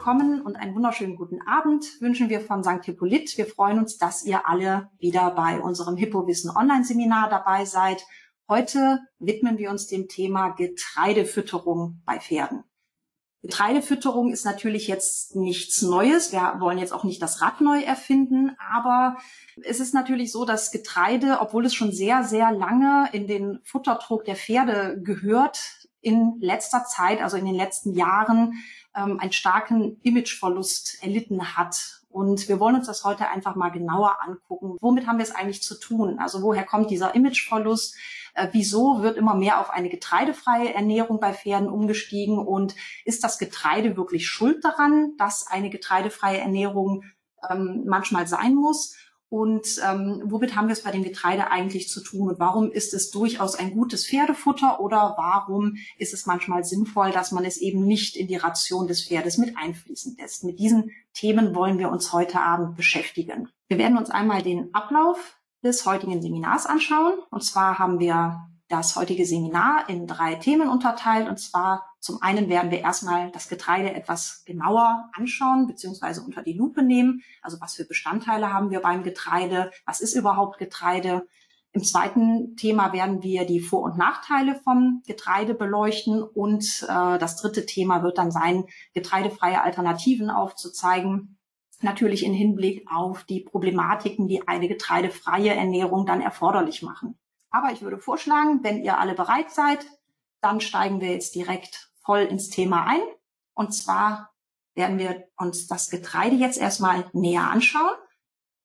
willkommen und einen wunderschönen guten Abend wünschen wir von St. Hippolyt. Wir freuen uns, dass ihr alle wieder bei unserem Hippowissen Online-Seminar dabei seid. Heute widmen wir uns dem Thema Getreidefütterung bei Pferden. Getreidefütterung ist natürlich jetzt nichts Neues. Wir wollen jetzt auch nicht das Rad neu erfinden, aber es ist natürlich so, dass Getreide, obwohl es schon sehr, sehr lange in den Futtertrog der Pferde gehört, in letzter Zeit, also in den letzten Jahren, ähm, einen starken Imageverlust erlitten hat. Und wir wollen uns das heute einfach mal genauer angucken. Womit haben wir es eigentlich zu tun? Also woher kommt dieser Imageverlust? Äh, wieso wird immer mehr auf eine getreidefreie Ernährung bei Pferden umgestiegen? Und ist das Getreide wirklich schuld daran, dass eine getreidefreie Ernährung ähm, manchmal sein muss? Und ähm, womit haben wir es bei dem Getreide eigentlich zu tun? Und warum ist es durchaus ein gutes Pferdefutter oder warum ist es manchmal sinnvoll, dass man es eben nicht in die Ration des Pferdes mit einfließen lässt? Mit diesen Themen wollen wir uns heute Abend beschäftigen. Wir werden uns einmal den Ablauf des heutigen Seminars anschauen. Und zwar haben wir das heutige Seminar in drei Themen unterteilt. Und zwar zum einen werden wir erstmal das Getreide etwas genauer anschauen bzw. unter die Lupe nehmen. Also was für Bestandteile haben wir beim Getreide? Was ist überhaupt Getreide? Im zweiten Thema werden wir die Vor- und Nachteile vom Getreide beleuchten und äh, das dritte Thema wird dann sein, getreidefreie Alternativen aufzuzeigen. Natürlich in Hinblick auf die Problematiken, die eine getreidefreie Ernährung dann erforderlich machen. Aber ich würde vorschlagen, wenn ihr alle bereit seid, dann steigen wir jetzt direkt voll ins Thema ein. Und zwar werden wir uns das Getreide jetzt erstmal näher anschauen.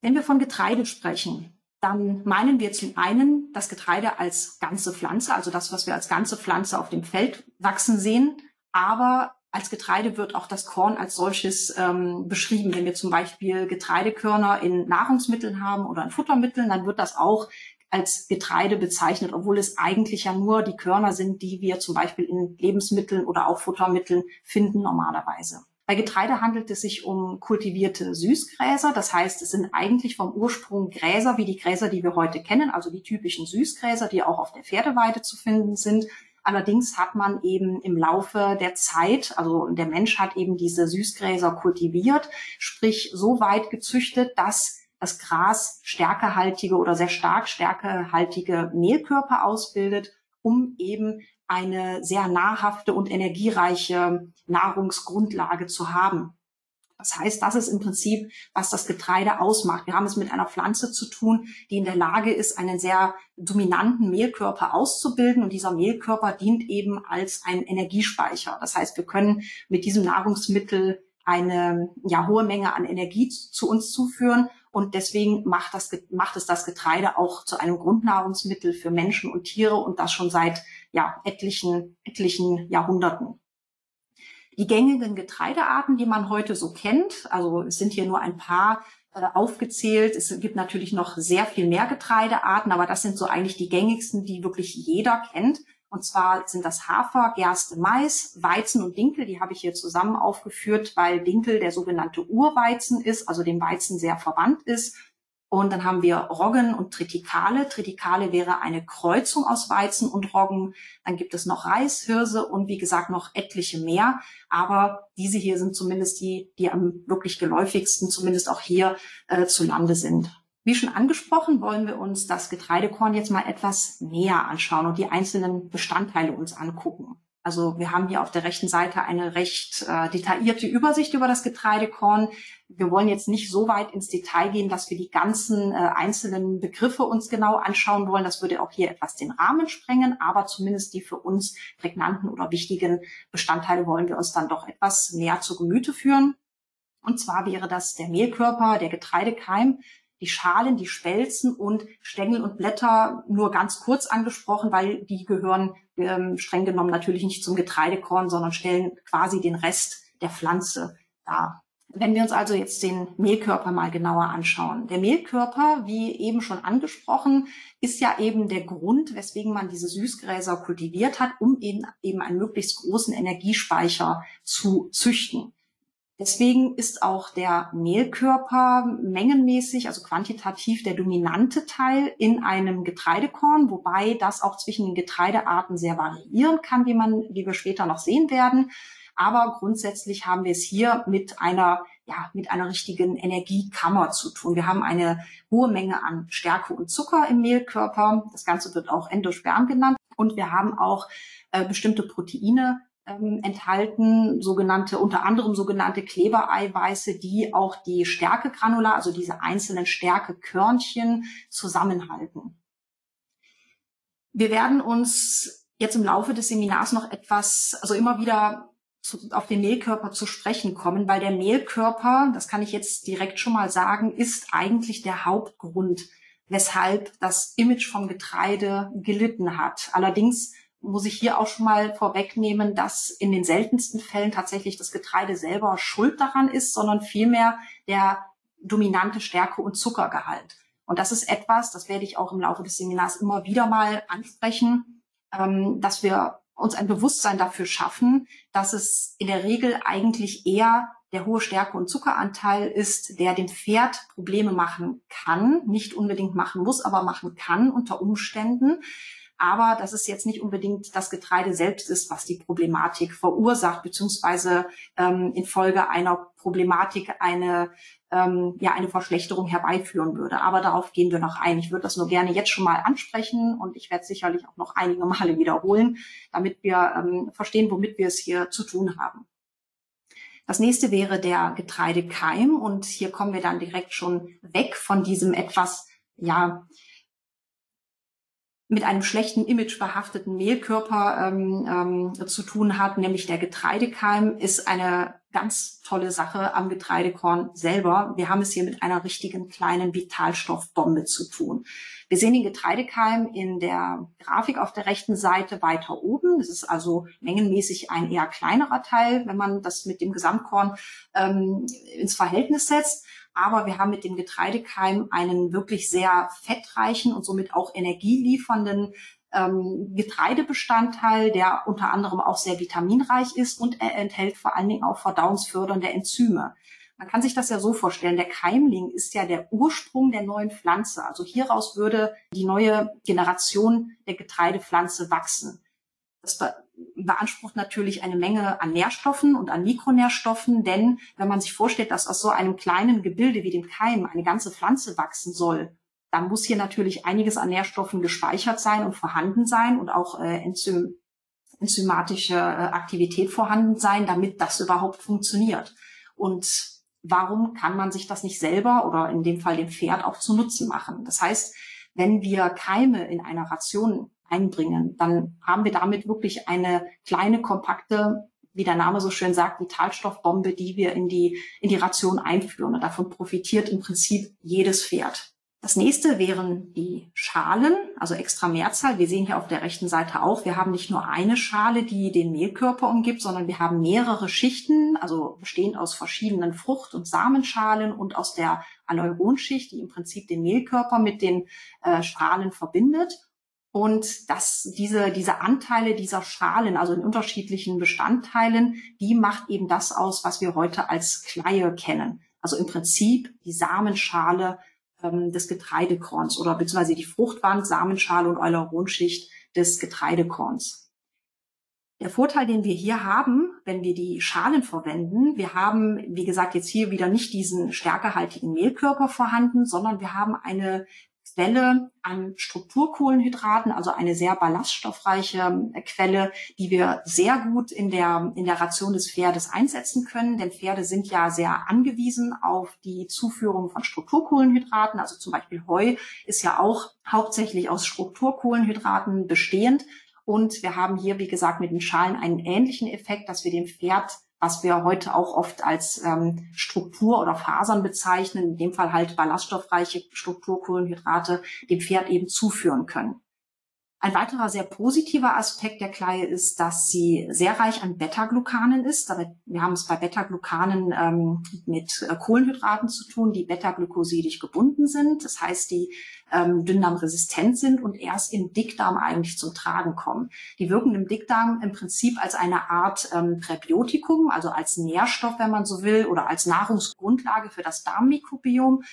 Wenn wir von Getreide sprechen, dann meinen wir zum einen das Getreide als ganze Pflanze, also das, was wir als ganze Pflanze auf dem Feld wachsen sehen. Aber als Getreide wird auch das Korn als solches ähm, beschrieben. Wenn wir zum Beispiel Getreidekörner in Nahrungsmitteln haben oder in Futtermitteln, dann wird das auch als Getreide bezeichnet, obwohl es eigentlich ja nur die Körner sind, die wir zum Beispiel in Lebensmitteln oder auch Futtermitteln finden normalerweise. Bei Getreide handelt es sich um kultivierte Süßgräser. Das heißt, es sind eigentlich vom Ursprung Gräser wie die Gräser, die wir heute kennen, also die typischen Süßgräser, die auch auf der Pferdeweide zu finden sind. Allerdings hat man eben im Laufe der Zeit, also der Mensch hat eben diese Süßgräser kultiviert, sprich so weit gezüchtet, dass das Gras stärkehaltige oder sehr stark stärkehaltige Mehlkörper ausbildet, um eben eine sehr nahrhafte und energiereiche Nahrungsgrundlage zu haben. Das heißt, das ist im Prinzip, was das Getreide ausmacht. Wir haben es mit einer Pflanze zu tun, die in der Lage ist, einen sehr dominanten Mehlkörper auszubilden. Und dieser Mehlkörper dient eben als ein Energiespeicher. Das heißt, wir können mit diesem Nahrungsmittel eine ja, hohe Menge an Energie zu uns zuführen und deswegen macht, das, macht es das Getreide auch zu einem Grundnahrungsmittel für Menschen und Tiere und das schon seit ja, etlichen, etlichen Jahrhunderten. Die gängigen Getreidearten, die man heute so kennt, also es sind hier nur ein paar äh, aufgezählt. Es gibt natürlich noch sehr viel mehr Getreidearten, aber das sind so eigentlich die gängigsten, die wirklich jeder kennt. Und zwar sind das Hafer, Gerste, Mais, Weizen und Dinkel. Die habe ich hier zusammen aufgeführt, weil Dinkel der sogenannte Urweizen ist, also dem Weizen sehr verwandt ist. Und dann haben wir Roggen und Tritikale. Tritikale wäre eine Kreuzung aus Weizen und Roggen. Dann gibt es noch Reis, Hirse und wie gesagt noch etliche mehr. Aber diese hier sind zumindest die, die am wirklich geläufigsten, zumindest auch hier äh, zu Lande sind. Wie schon angesprochen, wollen wir uns das Getreidekorn jetzt mal etwas näher anschauen und die einzelnen Bestandteile uns angucken. Also wir haben hier auf der rechten Seite eine recht äh, detaillierte Übersicht über das Getreidekorn. Wir wollen jetzt nicht so weit ins Detail gehen, dass wir die ganzen äh, einzelnen Begriffe uns genau anschauen wollen. Das würde auch hier etwas den Rahmen sprengen, aber zumindest die für uns prägnanten oder wichtigen Bestandteile wollen wir uns dann doch etwas näher zu Gemüte führen. Und zwar wäre das der Mehlkörper, der Getreidekeim, die Schalen, die Spelzen und Stängel und Blätter nur ganz kurz angesprochen, weil die gehören ähm, streng genommen natürlich nicht zum Getreidekorn, sondern stellen quasi den Rest der Pflanze dar. Wenn wir uns also jetzt den Mehlkörper mal genauer anschauen. Der Mehlkörper, wie eben schon angesprochen, ist ja eben der Grund, weswegen man diese Süßgräser kultiviert hat, um eben, eben einen möglichst großen Energiespeicher zu züchten. Deswegen ist auch der Mehlkörper mengenmäßig, also quantitativ der dominante Teil in einem Getreidekorn, wobei das auch zwischen den Getreidearten sehr variieren kann, wie man, wie wir später noch sehen werden. Aber grundsätzlich haben wir es hier mit einer ja, mit einer richtigen Energiekammer zu tun. Wir haben eine hohe Menge an Stärke und Zucker im Mehlkörper. Das Ganze wird auch Endosperm genannt. Und wir haben auch äh, bestimmte Proteine ähm, enthalten, sogenannte, unter anderem sogenannte Klebereiweiße, die auch die Stärkegranular, also diese einzelnen Stärkekörnchen zusammenhalten. Wir werden uns jetzt im Laufe des Seminars noch etwas, also immer wieder zu, auf den Mehlkörper zu sprechen kommen, weil der Mehlkörper, das kann ich jetzt direkt schon mal sagen, ist eigentlich der Hauptgrund, weshalb das Image vom Getreide gelitten hat. Allerdings muss ich hier auch schon mal vorwegnehmen, dass in den seltensten Fällen tatsächlich das Getreide selber schuld daran ist, sondern vielmehr der dominante Stärke- und Zuckergehalt. Und das ist etwas, das werde ich auch im Laufe des Seminars immer wieder mal ansprechen, ähm, dass wir uns ein Bewusstsein dafür schaffen, dass es in der Regel eigentlich eher der hohe Stärke- und Zuckeranteil ist, der dem Pferd Probleme machen kann, nicht unbedingt machen muss, aber machen kann unter Umständen. Aber dass es jetzt nicht unbedingt das Getreide selbst ist, was die Problematik verursacht, beziehungsweise ähm, infolge einer Problematik eine, ähm, ja, eine Verschlechterung herbeiführen würde. Aber darauf gehen wir noch ein. Ich würde das nur gerne jetzt schon mal ansprechen und ich werde sicherlich auch noch einige Male wiederholen, damit wir ähm, verstehen, womit wir es hier zu tun haben. Das nächste wäre der Getreidekeim und hier kommen wir dann direkt schon weg von diesem etwas, ja, mit einem schlechten Image behafteten Mehlkörper ähm, ähm, zu tun hat, nämlich der Getreidekeim, ist eine ganz tolle Sache am Getreidekorn selber. Wir haben es hier mit einer richtigen kleinen Vitalstoffbombe zu tun. Wir sehen den Getreidekeim in der Grafik auf der rechten Seite weiter oben. Das ist also mengenmäßig ein eher kleinerer Teil, wenn man das mit dem Gesamtkorn ähm, ins Verhältnis setzt. Aber wir haben mit dem Getreidekeim einen wirklich sehr fettreichen und somit auch energieliefernden ähm, Getreidebestandteil, der unter anderem auch sehr vitaminreich ist und er enthält vor allen Dingen auch verdauungsfördernde Enzyme. Man kann sich das ja so vorstellen, der Keimling ist ja der Ursprung der neuen Pflanze. Also hieraus würde die neue Generation der Getreidepflanze wachsen. Das beansprucht natürlich eine Menge an Nährstoffen und an Mikronährstoffen, denn wenn man sich vorstellt, dass aus so einem kleinen Gebilde wie dem Keim eine ganze Pflanze wachsen soll, dann muss hier natürlich einiges an Nährstoffen gespeichert sein und vorhanden sein und auch äh, Enzym, enzymatische äh, Aktivität vorhanden sein, damit das überhaupt funktioniert. Und warum kann man sich das nicht selber oder in dem Fall dem Pferd auch zu Nutzen machen? Das heißt, wenn wir Keime in einer Ration einbringen, dann haben wir damit wirklich eine kleine, kompakte, wie der Name so schön sagt, Vitalstoffbombe, die wir in die, in die Ration einführen. Und davon profitiert im Prinzip jedes Pferd. Das nächste wären die Schalen, also extra Mehrzahl. Wir sehen hier auf der rechten Seite auch, wir haben nicht nur eine Schale, die den Mehlkörper umgibt, sondern wir haben mehrere Schichten, also bestehend aus verschiedenen Frucht- und Samenschalen und aus der Aleuronschicht, die im Prinzip den Mehlkörper mit den äh, Schalen verbindet. Und dass diese, diese Anteile dieser Schalen, also in unterschiedlichen Bestandteilen, die macht eben das aus, was wir heute als Kleie kennen. Also im Prinzip die Samenschale ähm, des Getreidekorns oder beziehungsweise die Fruchtwand, Samenschale und Euleronschicht des Getreidekorns. Der Vorteil, den wir hier haben, wenn wir die Schalen verwenden, wir haben, wie gesagt, jetzt hier wieder nicht diesen stärkehaltigen Mehlkörper vorhanden, sondern wir haben eine Quelle an Strukturkohlenhydraten, also eine sehr ballaststoffreiche äh, Quelle, die wir sehr gut in der, in der Ration des Pferdes einsetzen können. Denn Pferde sind ja sehr angewiesen auf die Zuführung von Strukturkohlenhydraten. Also zum Beispiel Heu ist ja auch hauptsächlich aus Strukturkohlenhydraten bestehend. Und wir haben hier, wie gesagt, mit den Schalen einen ähnlichen Effekt, dass wir dem Pferd was wir heute auch oft als ähm, Struktur oder Fasern bezeichnen, in dem Fall halt ballaststoffreiche Strukturkohlenhydrate, dem Pferd eben zuführen können. Ein weiterer sehr positiver Aspekt der Kleie ist, dass sie sehr reich an Beta-Glucanen ist. Wir haben es bei Beta-Glucanen ähm, mit äh, Kohlenhydraten zu tun, die beta-glucosidisch gebunden sind. Das heißt, die ähm, dünndarmresistent sind und erst im Dickdarm eigentlich zum Tragen kommen. Die wirken im Dickdarm im Prinzip als eine Art ähm, Präbiotikum, also als Nährstoff, wenn man so will, oder als Nahrungsgrundlage für das Darmmikrobiom.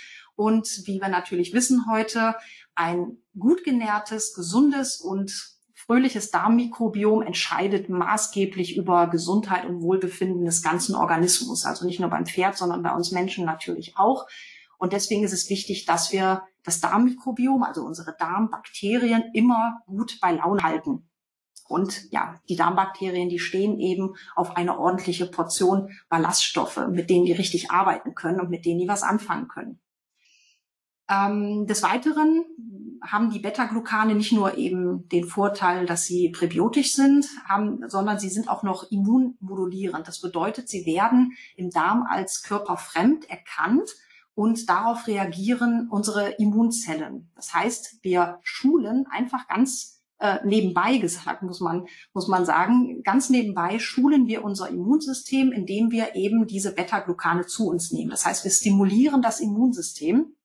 Und wie wir natürlich wissen heute, ein gut genährtes, gesundes und fröhliches Darmmikrobiom entscheidet maßgeblich über Gesundheit und Wohlbefinden des ganzen Organismus. Also nicht nur beim Pferd, sondern bei uns Menschen natürlich auch. Und deswegen ist es wichtig, dass wir das Darmmikrobiom, also unsere Darmbakterien, immer gut bei Laune halten. Und ja, die Darmbakterien, die stehen eben auf eine ordentliche Portion Ballaststoffe, mit denen die richtig arbeiten können und mit denen die was anfangen können. Ähm, des Weiteren haben die Beta-Glucane nicht nur eben den Vorteil, dass sie präbiotisch sind, haben, sondern sie sind auch noch immunmodulierend. Das bedeutet, sie werden im Darm als körperfremd erkannt und darauf reagieren unsere Immunzellen. Das heißt, wir schulen einfach ganz äh, nebenbei gesagt, muss man, muss man sagen, ganz nebenbei schulen wir unser Immunsystem, indem wir eben diese Beta-Glucane zu uns nehmen. Das heißt, wir stimulieren das Immunsystem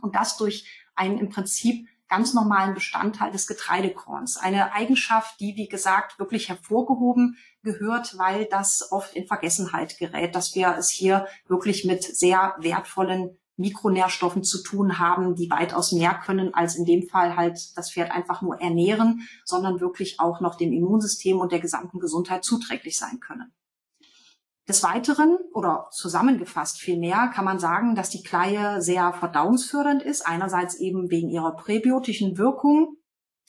und das durch einen im Prinzip ganz normalen Bestandteil des Getreidekorns. Eine Eigenschaft, die, wie gesagt, wirklich hervorgehoben gehört, weil das oft in Vergessenheit gerät, dass wir es hier wirklich mit sehr wertvollen Mikronährstoffen zu tun haben, die weitaus mehr können, als in dem Fall halt das Pferd einfach nur ernähren, sondern wirklich auch noch dem Immunsystem und der gesamten Gesundheit zuträglich sein können. Des Weiteren oder zusammengefasst vielmehr kann man sagen, dass die Kleie sehr verdauungsfördernd ist. Einerseits eben wegen ihrer präbiotischen Wirkung,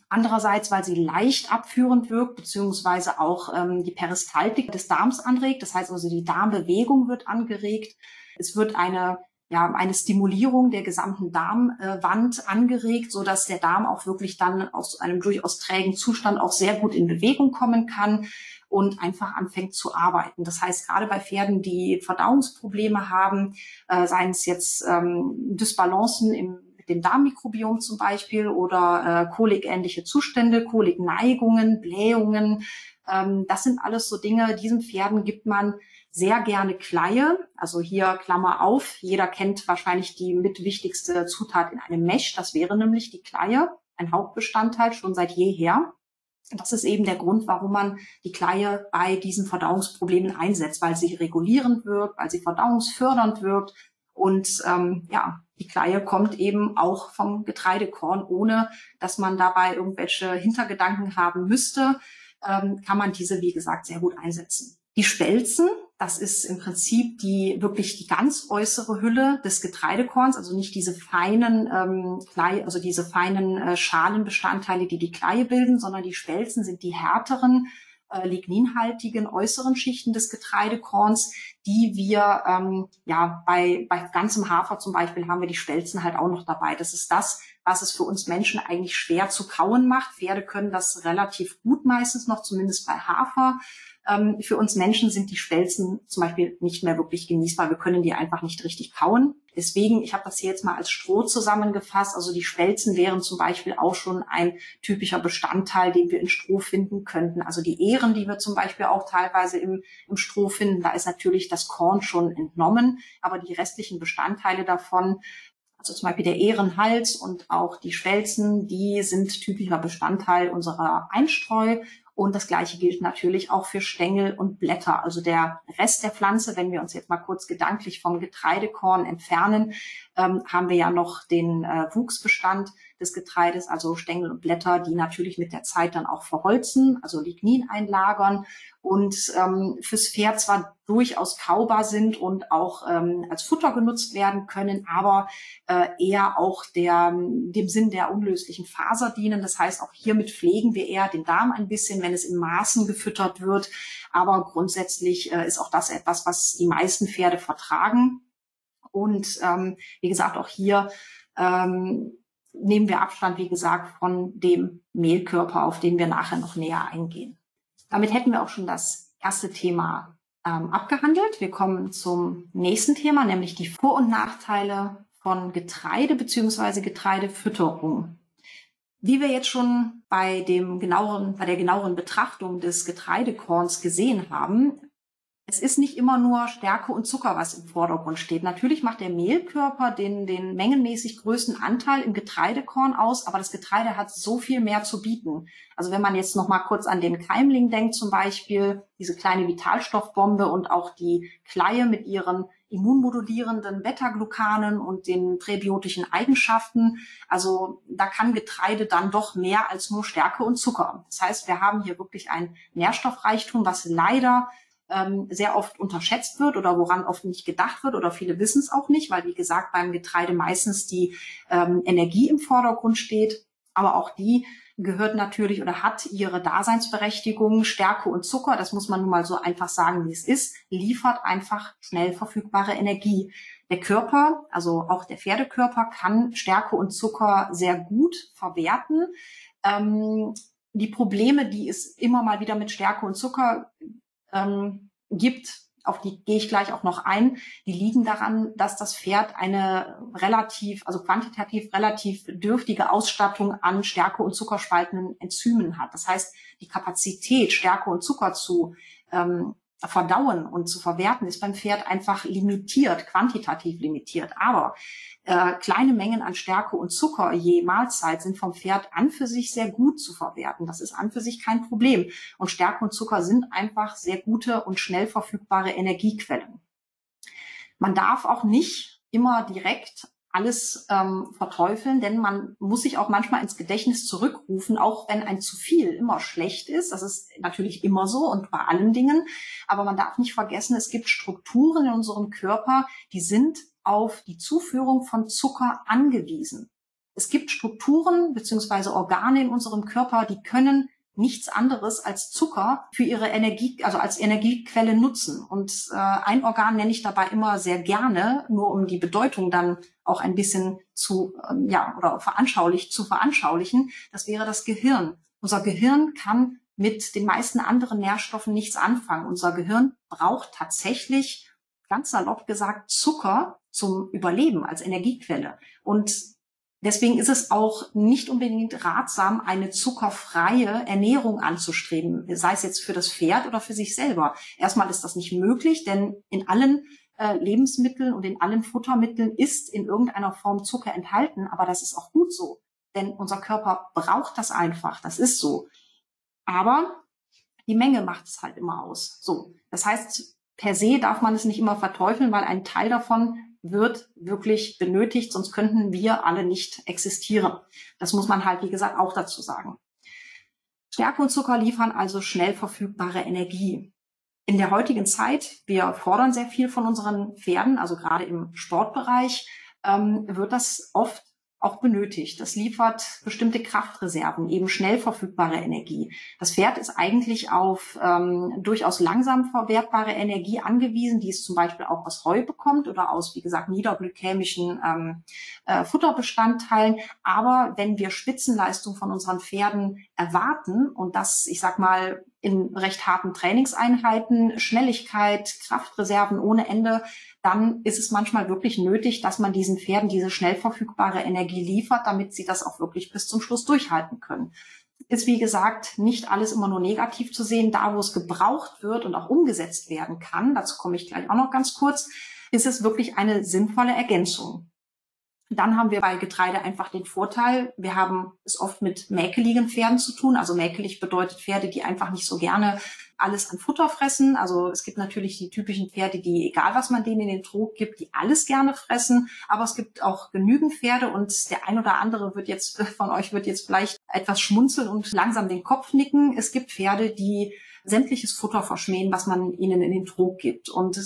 andererseits weil sie leicht abführend wirkt, beziehungsweise auch ähm, die Peristaltik des Darms anregt. Das heißt also, die Darmbewegung wird angeregt. Es wird eine ja, eine Stimulierung der gesamten Darmwand angeregt, so dass der Darm auch wirklich dann aus einem durchaus trägen Zustand auch sehr gut in Bewegung kommen kann und einfach anfängt zu arbeiten. Das heißt, gerade bei Pferden, die Verdauungsprobleme haben, äh, seien es jetzt ähm, Dysbalancen im dem Darmmikrobiom zum Beispiel oder äh, kolikähnliche Zustände, Kolikneigungen, Blähungen. Ähm, das sind alles so Dinge, diesen Pferden gibt man sehr gerne Kleie. Also hier Klammer auf. Jeder kennt wahrscheinlich die mitwichtigste Zutat in einem Mesh. Das wäre nämlich die Kleie, ein Hauptbestandteil schon seit jeher. Das ist eben der Grund, warum man die Kleie bei diesen Verdauungsproblemen einsetzt, weil sie regulierend wirkt, weil sie verdauungsfördernd wirkt. Und ähm, ja, die Kleie kommt eben auch vom Getreidekorn, ohne dass man dabei irgendwelche Hintergedanken haben müsste, ähm, kann man diese, wie gesagt, sehr gut einsetzen. Die Spelzen, das ist im Prinzip die wirklich die ganz äußere Hülle des Getreidekorns, also nicht diese feinen ähm, Klei, also diese feinen äh, Schalenbestandteile, die die Kleie bilden, sondern die Spelzen sind die härteren äh, ligninhaltigen äußeren Schichten des Getreidekorns, die wir ähm, ja bei bei ganzem Hafer zum Beispiel haben wir die Spelzen halt auch noch dabei. Das ist das, was es für uns Menschen eigentlich schwer zu kauen macht. Pferde können das relativ gut meistens noch, zumindest bei Hafer. Ähm, für uns Menschen sind die Spelzen zum Beispiel nicht mehr wirklich genießbar. Wir können die einfach nicht richtig kauen. Deswegen, ich habe das hier jetzt mal als Stroh zusammengefasst. Also die Spelzen wären zum Beispiel auch schon ein typischer Bestandteil, den wir in Stroh finden könnten. Also die Ähren, die wir zum Beispiel auch teilweise im, im Stroh finden, da ist natürlich das Korn schon entnommen, aber die restlichen Bestandteile davon also zum Beispiel der Ehrenhals und auch die Schwelzen, die sind typischer Bestandteil unserer Einstreu und das Gleiche gilt natürlich auch für Stängel und Blätter. Also der Rest der Pflanze, wenn wir uns jetzt mal kurz gedanklich vom Getreidekorn entfernen, ähm, haben wir ja noch den äh, Wuchsbestand des Getreides, also Stängel und Blätter, die natürlich mit der Zeit dann auch verholzen, also Lignin einlagern und ähm, fürs Pferd zwar durchaus kaubar sind und auch ähm, als Futter genutzt werden können, aber äh, eher auch der, dem Sinn der unlöslichen Faser dienen. Das heißt, auch hiermit pflegen wir eher den Darm ein bisschen, wenn es in Maßen gefüttert wird. Aber grundsätzlich äh, ist auch das etwas, was die meisten Pferde vertragen. Und ähm, wie gesagt, auch hier ähm, nehmen wir Abstand, wie gesagt, von dem Mehlkörper, auf den wir nachher noch näher eingehen. Damit hätten wir auch schon das erste Thema ähm, abgehandelt. Wir kommen zum nächsten Thema, nämlich die Vor- und Nachteile von Getreide bzw. Getreidefütterung. Wie wir jetzt schon bei dem genaueren, bei der genaueren Betrachtung des Getreidekorns gesehen haben, es ist nicht immer nur Stärke und Zucker, was im Vordergrund steht. Natürlich macht der Mehlkörper den, den mengenmäßig größten Anteil im Getreidekorn aus, aber das Getreide hat so viel mehr zu bieten. Also wenn man jetzt noch mal kurz an den Keimling denkt zum Beispiel, diese kleine Vitalstoffbombe und auch die Kleie mit ihren immunmodulierenden Beta-Glucanen und den präbiotischen Eigenschaften. Also da kann Getreide dann doch mehr als nur Stärke und Zucker. Das heißt, wir haben hier wirklich ein Nährstoffreichtum, was leider ähm, sehr oft unterschätzt wird oder woran oft nicht gedacht wird oder viele wissen es auch nicht, weil wie gesagt beim Getreide meistens die ähm, Energie im Vordergrund steht, aber auch die gehört natürlich oder hat ihre Daseinsberechtigung. Stärke und Zucker, das muss man nun mal so einfach sagen, wie es ist, liefert einfach schnell verfügbare Energie. Der Körper, also auch der Pferdekörper, kann Stärke und Zucker sehr gut verwerten. Ähm, die Probleme, die es immer mal wieder mit Stärke und Zucker ähm, gibt, auf die gehe ich gleich auch noch ein, die liegen daran, dass das Pferd eine relativ, also quantitativ relativ dürftige Ausstattung an Stärke- und zuckerspaltenden Enzymen hat. Das heißt, die Kapazität, Stärke und Zucker zu ähm, verdauen und zu verwerten, ist beim Pferd einfach limitiert, quantitativ limitiert. Aber äh, kleine Mengen an Stärke und Zucker je Mahlzeit sind vom Pferd an für sich sehr gut zu verwerten. Das ist an für sich kein Problem. Und Stärke und Zucker sind einfach sehr gute und schnell verfügbare Energiequellen. Man darf auch nicht immer direkt alles ähm, verteufeln, denn man muss sich auch manchmal ins Gedächtnis zurückrufen, auch wenn ein zu viel immer schlecht ist. Das ist natürlich immer so und bei allen Dingen. Aber man darf nicht vergessen, es gibt Strukturen in unserem Körper, die sind auf die Zuführung von Zucker angewiesen. Es gibt Strukturen beziehungsweise Organe in unserem Körper, die können nichts anderes als Zucker für ihre Energie, also als Energiequelle nutzen. Und äh, ein Organ nenne ich dabei immer sehr gerne, nur um die Bedeutung dann auch ein bisschen zu, ähm, ja, oder veranschaulich zu veranschaulichen. Das wäre das Gehirn. Unser Gehirn kann mit den meisten anderen Nährstoffen nichts anfangen. Unser Gehirn braucht tatsächlich, ganz salopp gesagt, Zucker zum Überleben als Energiequelle. Und Deswegen ist es auch nicht unbedingt ratsam, eine zuckerfreie Ernährung anzustreben, sei es jetzt für das Pferd oder für sich selber. Erstmal ist das nicht möglich, denn in allen äh, Lebensmitteln und in allen Futtermitteln ist in irgendeiner Form Zucker enthalten, aber das ist auch gut so, denn unser Körper braucht das einfach, das ist so. Aber die Menge macht es halt immer aus. So, das heißt, per se darf man es nicht immer verteufeln, weil ein Teil davon wird wirklich benötigt, sonst könnten wir alle nicht existieren. Das muss man halt, wie gesagt, auch dazu sagen. Stärke und Zucker liefern also schnell verfügbare Energie. In der heutigen Zeit, wir fordern sehr viel von unseren Pferden, also gerade im Sportbereich, ähm, wird das oft auch benötigt. Das liefert bestimmte Kraftreserven, eben schnell verfügbare Energie. Das Pferd ist eigentlich auf ähm, durchaus langsam verwertbare Energie angewiesen, die es zum Beispiel auch aus Heu bekommt oder aus, wie gesagt, niederglykämischen ähm, äh, Futterbestandteilen. Aber wenn wir Spitzenleistung von unseren Pferden erwarten und das, ich sag mal, in recht harten Trainingseinheiten, Schnelligkeit, Kraftreserven ohne Ende, dann ist es manchmal wirklich nötig, dass man diesen Pferden diese schnell verfügbare Energie liefert, damit sie das auch wirklich bis zum Schluss durchhalten können. Ist wie gesagt nicht alles immer nur negativ zu sehen. Da, wo es gebraucht wird und auch umgesetzt werden kann, dazu komme ich gleich auch noch ganz kurz, ist es wirklich eine sinnvolle Ergänzung. Dann haben wir bei Getreide einfach den Vorteil, wir haben es oft mit mäkeligen Pferden zu tun. Also mäkelig bedeutet Pferde, die einfach nicht so gerne alles an Futter fressen. Also es gibt natürlich die typischen Pferde, die, egal was man denen in den Trog gibt, die alles gerne fressen. Aber es gibt auch genügend Pferde und der ein oder andere wird jetzt von euch wird jetzt vielleicht etwas schmunzeln und langsam den Kopf nicken. Es gibt Pferde, die sämtliches Futter verschmähen, was man ihnen in den Trog gibt. Und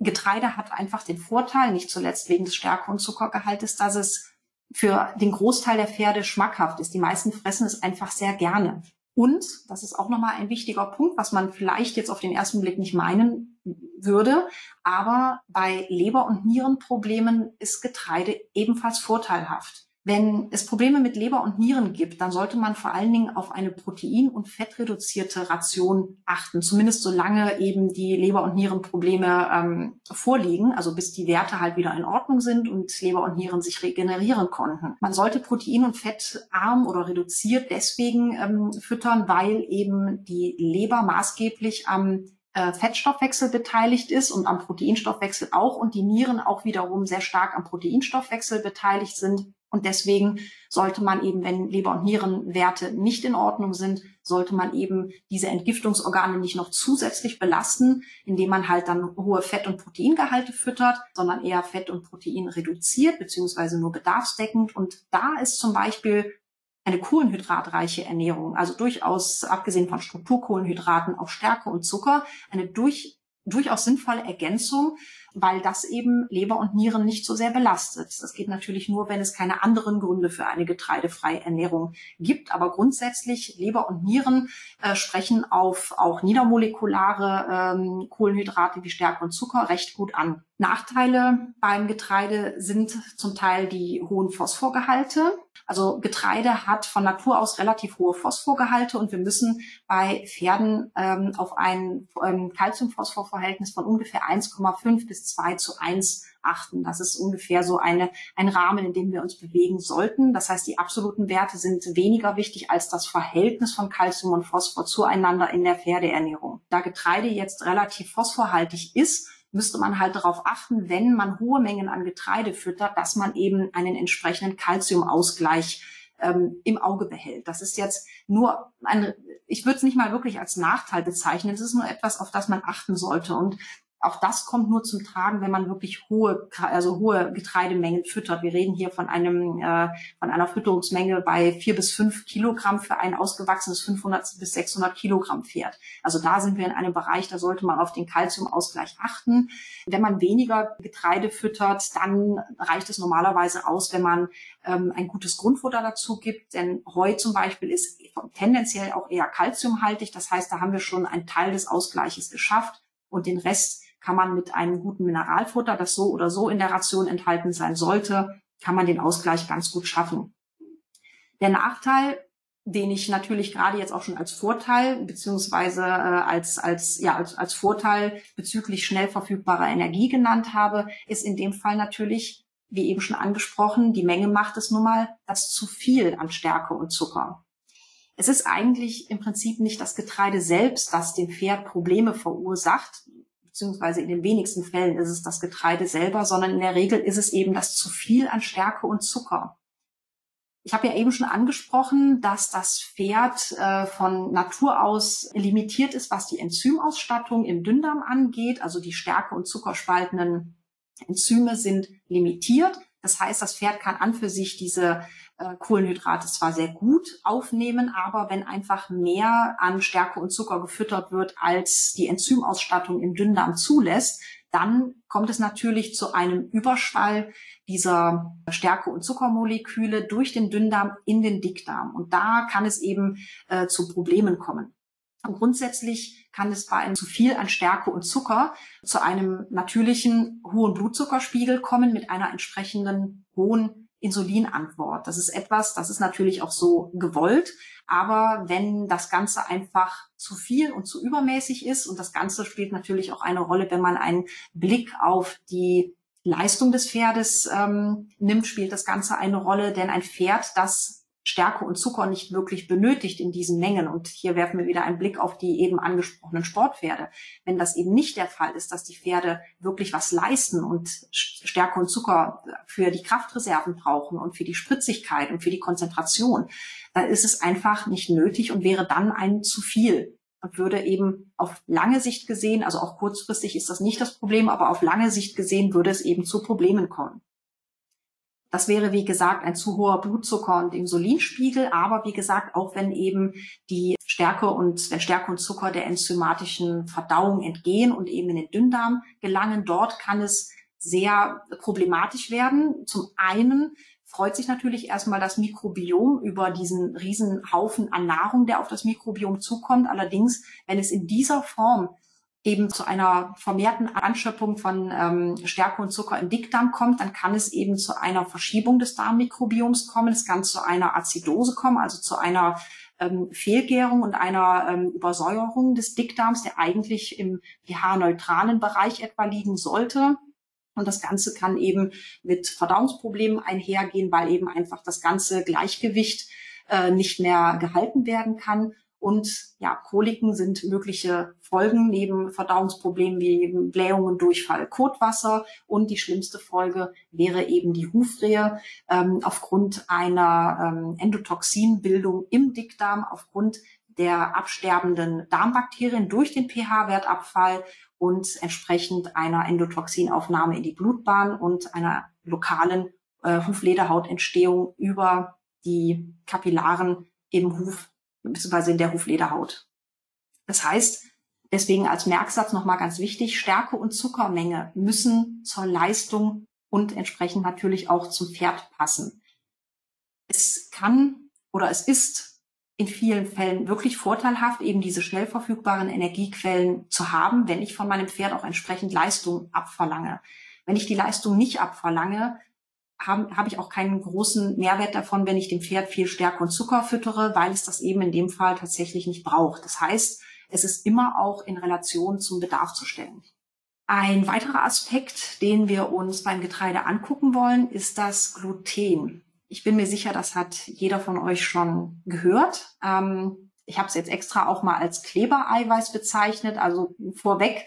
Getreide hat einfach den Vorteil, nicht zuletzt wegen des Stärke- und Zuckergehaltes, dass es für den Großteil der Pferde schmackhaft ist. Die meisten fressen es einfach sehr gerne. Und, das ist auch nochmal ein wichtiger Punkt, was man vielleicht jetzt auf den ersten Blick nicht meinen würde, aber bei Leber- und Nierenproblemen ist Getreide ebenfalls vorteilhaft. Wenn es Probleme mit Leber und Nieren gibt, dann sollte man vor allen Dingen auf eine protein- und fettreduzierte Ration achten, zumindest solange eben die Leber- und Nierenprobleme ähm, vorliegen, also bis die Werte halt wieder in Ordnung sind und Leber und Nieren sich regenerieren konnten. Man sollte protein- und fettarm oder reduziert deswegen ähm, füttern, weil eben die Leber maßgeblich am äh, Fettstoffwechsel beteiligt ist und am Proteinstoffwechsel auch und die Nieren auch wiederum sehr stark am Proteinstoffwechsel beteiligt sind Und deswegen sollte man eben, wenn Leber- und Nierenwerte nicht in Ordnung sind, sollte man eben diese Entgiftungsorgane nicht noch zusätzlich belasten, indem man halt dann hohe Fett- und Proteingehalte füttert, sondern eher Fett und Protein reduziert, beziehungsweise nur bedarfsdeckend. Und da ist zum Beispiel eine kohlenhydratreiche Ernährung, also durchaus abgesehen von Strukturkohlenhydraten auch Stärke und Zucker, eine durch, durchaus sinnvolle Ergänzung weil das eben Leber und Nieren nicht so sehr belastet. Das geht natürlich nur, wenn es keine anderen Gründe für eine getreidefreie Ernährung gibt. Aber grundsätzlich Leber und Nieren äh, sprechen auf auch niedermolekulare ähm, Kohlenhydrate wie Stärke und Zucker recht gut an. Nachteile beim Getreide sind zum Teil die hohen Phosphorgehalte. Also Getreide hat von Natur aus relativ hohe Phosphorgehalte und wir müssen bei Pferden ähm, auf ein ähm, Calcium-Phosphor-Verhältnis von ungefähr 1,5 bis 2 zu 1 achten. Das ist ungefähr so eine, ein Rahmen, in dem wir uns bewegen sollten. Das heißt, die absoluten Werte sind weniger wichtig als das Verhältnis von Calcium und Phosphor zueinander in der Pferdeernährung. Da Getreide jetzt relativ phosphorhaltig ist, müsste man halt darauf achten, wenn man hohe Mengen an Getreide füttert, dass man eben einen entsprechenden Kalziumausgleich ähm, im Auge behält. Das ist jetzt nur ein, ich würde es nicht mal wirklich als Nachteil bezeichnen. Es ist nur etwas, auf das man achten sollte. Und auch das kommt nur zum Tragen, wenn man wirklich hohe, also hohe Getreidemengen füttert. Wir reden hier von einem, äh, von einer Fütterungsmenge bei vier bis fünf Kilogramm für ein ausgewachsenes 500 bis 600 Kilogramm Pferd. Also da sind wir in einem Bereich, da sollte man auf den Kalziumausgleich achten. Wenn man weniger Getreide füttert, dann reicht es normalerweise aus, wenn man ähm, ein gutes Grundfutter dazu gibt. Denn Heu zum Beispiel ist tendenziell auch eher kalziumhaltig. Das heißt, da haben wir schon einen Teil des Ausgleiches geschafft und den Rest kann man mit einem guten Mineralfutter, das so oder so in der Ration enthalten sein sollte, kann man den Ausgleich ganz gut schaffen. Der Nachteil, den ich natürlich gerade jetzt auch schon als Vorteil beziehungsweise äh, als als ja als, als Vorteil bezüglich schnell verfügbarer Energie genannt habe, ist in dem Fall natürlich, wie eben schon angesprochen, die Menge macht es nun mal das zu viel an Stärke und Zucker. Es ist eigentlich im Prinzip nicht das Getreide selbst, das dem Pferd Probleme verursacht, beziehungsweise in den wenigsten Fällen ist es das Getreide selber, sondern in der Regel ist es eben das zu viel an Stärke und Zucker. Ich habe ja eben schon angesprochen, dass das Pferd äh, von Natur aus limitiert ist, was die Enzymausstattung im Dünndarm angeht. Also die Stärke- und Zuckerspaltenden Enzyme sind limitiert. Das heißt, das Pferd kann an für sich diese äh, Kohlenhydrate zwar sehr gut aufnehmen, aber wenn einfach mehr an Stärke und Zucker gefüttert wird, als die Enzymausstattung im Dünndarm zulässt, dann kommt es natürlich zu einem Überschwall dieser Stärke- und Zuckermoleküle durch den Dünndarm in den Dickdarm. Und da kann es eben äh, zu Problemen kommen. Und grundsätzlich kann es bei einem zu viel an Stärke und Zucker zu einem natürlichen hohen Blutzuckerspiegel kommen mit einer entsprechenden hohen Insulinantwort. Das ist etwas, das ist natürlich auch so gewollt. Aber wenn das Ganze einfach zu viel und zu übermäßig ist, und das Ganze spielt natürlich auch eine Rolle, wenn man einen Blick auf die Leistung des Pferdes ähm, nimmt, spielt das Ganze eine Rolle, denn ein Pferd, das Stärke und Zucker nicht wirklich benötigt in diesen Mengen. Und hier werfen wir wieder einen Blick auf die eben angesprochenen Sportpferde. Wenn das eben nicht der Fall ist, dass die Pferde wirklich was leisten und Stärke und Zucker für die Kraftreserven brauchen und für die Spritzigkeit und für die Konzentration, dann ist es einfach nicht nötig und wäre dann ein zu viel und würde eben auf lange Sicht gesehen, also auch kurzfristig ist das nicht das Problem, aber auf lange Sicht gesehen würde es eben zu Problemen kommen. Das wäre, wie gesagt, ein zu hoher Blutzucker- und Insulinspiegel. Aber wie gesagt, auch wenn eben die Stärke und der Stärke und Zucker der enzymatischen Verdauung entgehen und eben in den Dünndarm gelangen, dort kann es sehr problematisch werden. Zum einen freut sich natürlich erstmal das Mikrobiom über diesen riesen Haufen an Nahrung, der auf das Mikrobiom zukommt. Allerdings, wenn es in dieser Form eben zu einer vermehrten Anschöpfung von ähm, Stärke und Zucker im Dickdarm kommt, dann kann es eben zu einer Verschiebung des Darmmikrobioms kommen. Es kann zu einer Azidose kommen, also zu einer ähm, Fehlgärung und einer ähm, Übersäuerung des Dickdarms, der eigentlich im pH-neutralen Bereich etwa liegen sollte. Und das Ganze kann eben mit Verdauungsproblemen einhergehen, weil eben einfach das ganze Gleichgewicht äh, nicht mehr gehalten werden kann. Und ja, Koliken sind mögliche Folgen neben Verdauungsproblemen wie Blähungen, Durchfall, Kotwasser. Und die schlimmste Folge wäre eben die Hufrehe ähm, aufgrund einer ähm, Endotoxinbildung im Dickdarm, aufgrund der absterbenden Darmbakterien durch den pH-Wertabfall und entsprechend einer Endotoxinaufnahme in die Blutbahn und einer lokalen äh, Huflederhautentstehung über die Kapillaren im Huf bzw. in der Huflederhaut. Das heißt, deswegen als Merksatz nochmal ganz wichtig, Stärke und Zuckermenge müssen zur Leistung und entsprechend natürlich auch zum Pferd passen. Es kann oder es ist in vielen Fällen wirklich vorteilhaft, eben diese schnell verfügbaren Energiequellen zu haben, wenn ich von meinem Pferd auch entsprechend Leistung abverlange. Wenn ich die Leistung nicht abverlange, habe hab ich auch keinen großen Mehrwert davon, wenn ich dem Pferd viel Stärke und Zucker füttere, weil es das eben in dem Fall tatsächlich nicht braucht. Das heißt, es ist immer auch in Relation zum Bedarf zu stellen. Ein weiterer Aspekt, den wir uns beim Getreide angucken wollen, ist das Gluten. Ich bin mir sicher, das hat jeder von euch schon gehört. Ähm, ich habe es jetzt extra auch mal als Klebereiweiß bezeichnet. Also vorweg,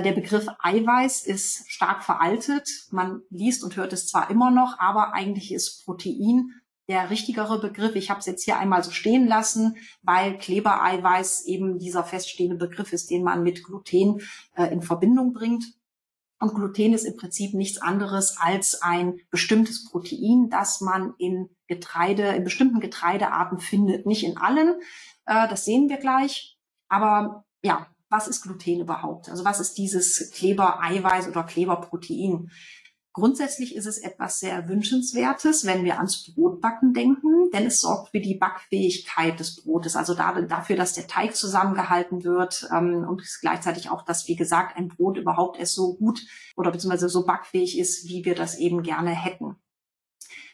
der Begriff Eiweiß ist stark veraltet. Man liest und hört es zwar immer noch, aber eigentlich ist Protein der richtigere Begriff. Ich habe es jetzt hier einmal so stehen lassen, weil Klebereiweiß eben dieser feststehende Begriff ist, den man mit Gluten äh, in Verbindung bringt. Und Gluten ist im Prinzip nichts anderes als ein bestimmtes Protein, das man in Getreide, in bestimmten Getreidearten findet. Nicht in allen, äh, das sehen wir gleich. Aber ja, was ist Gluten überhaupt? Also was ist dieses Klebereiweiß oder Kleberprotein? Grundsätzlich ist es etwas sehr Wünschenswertes, wenn wir ans Brotbacken denken, denn es sorgt für die Backfähigkeit des Brotes, also dafür, dass der Teig zusammengehalten wird ähm, und gleichzeitig auch, dass, wie gesagt, ein Brot überhaupt erst so gut oder beziehungsweise so backfähig ist, wie wir das eben gerne hätten.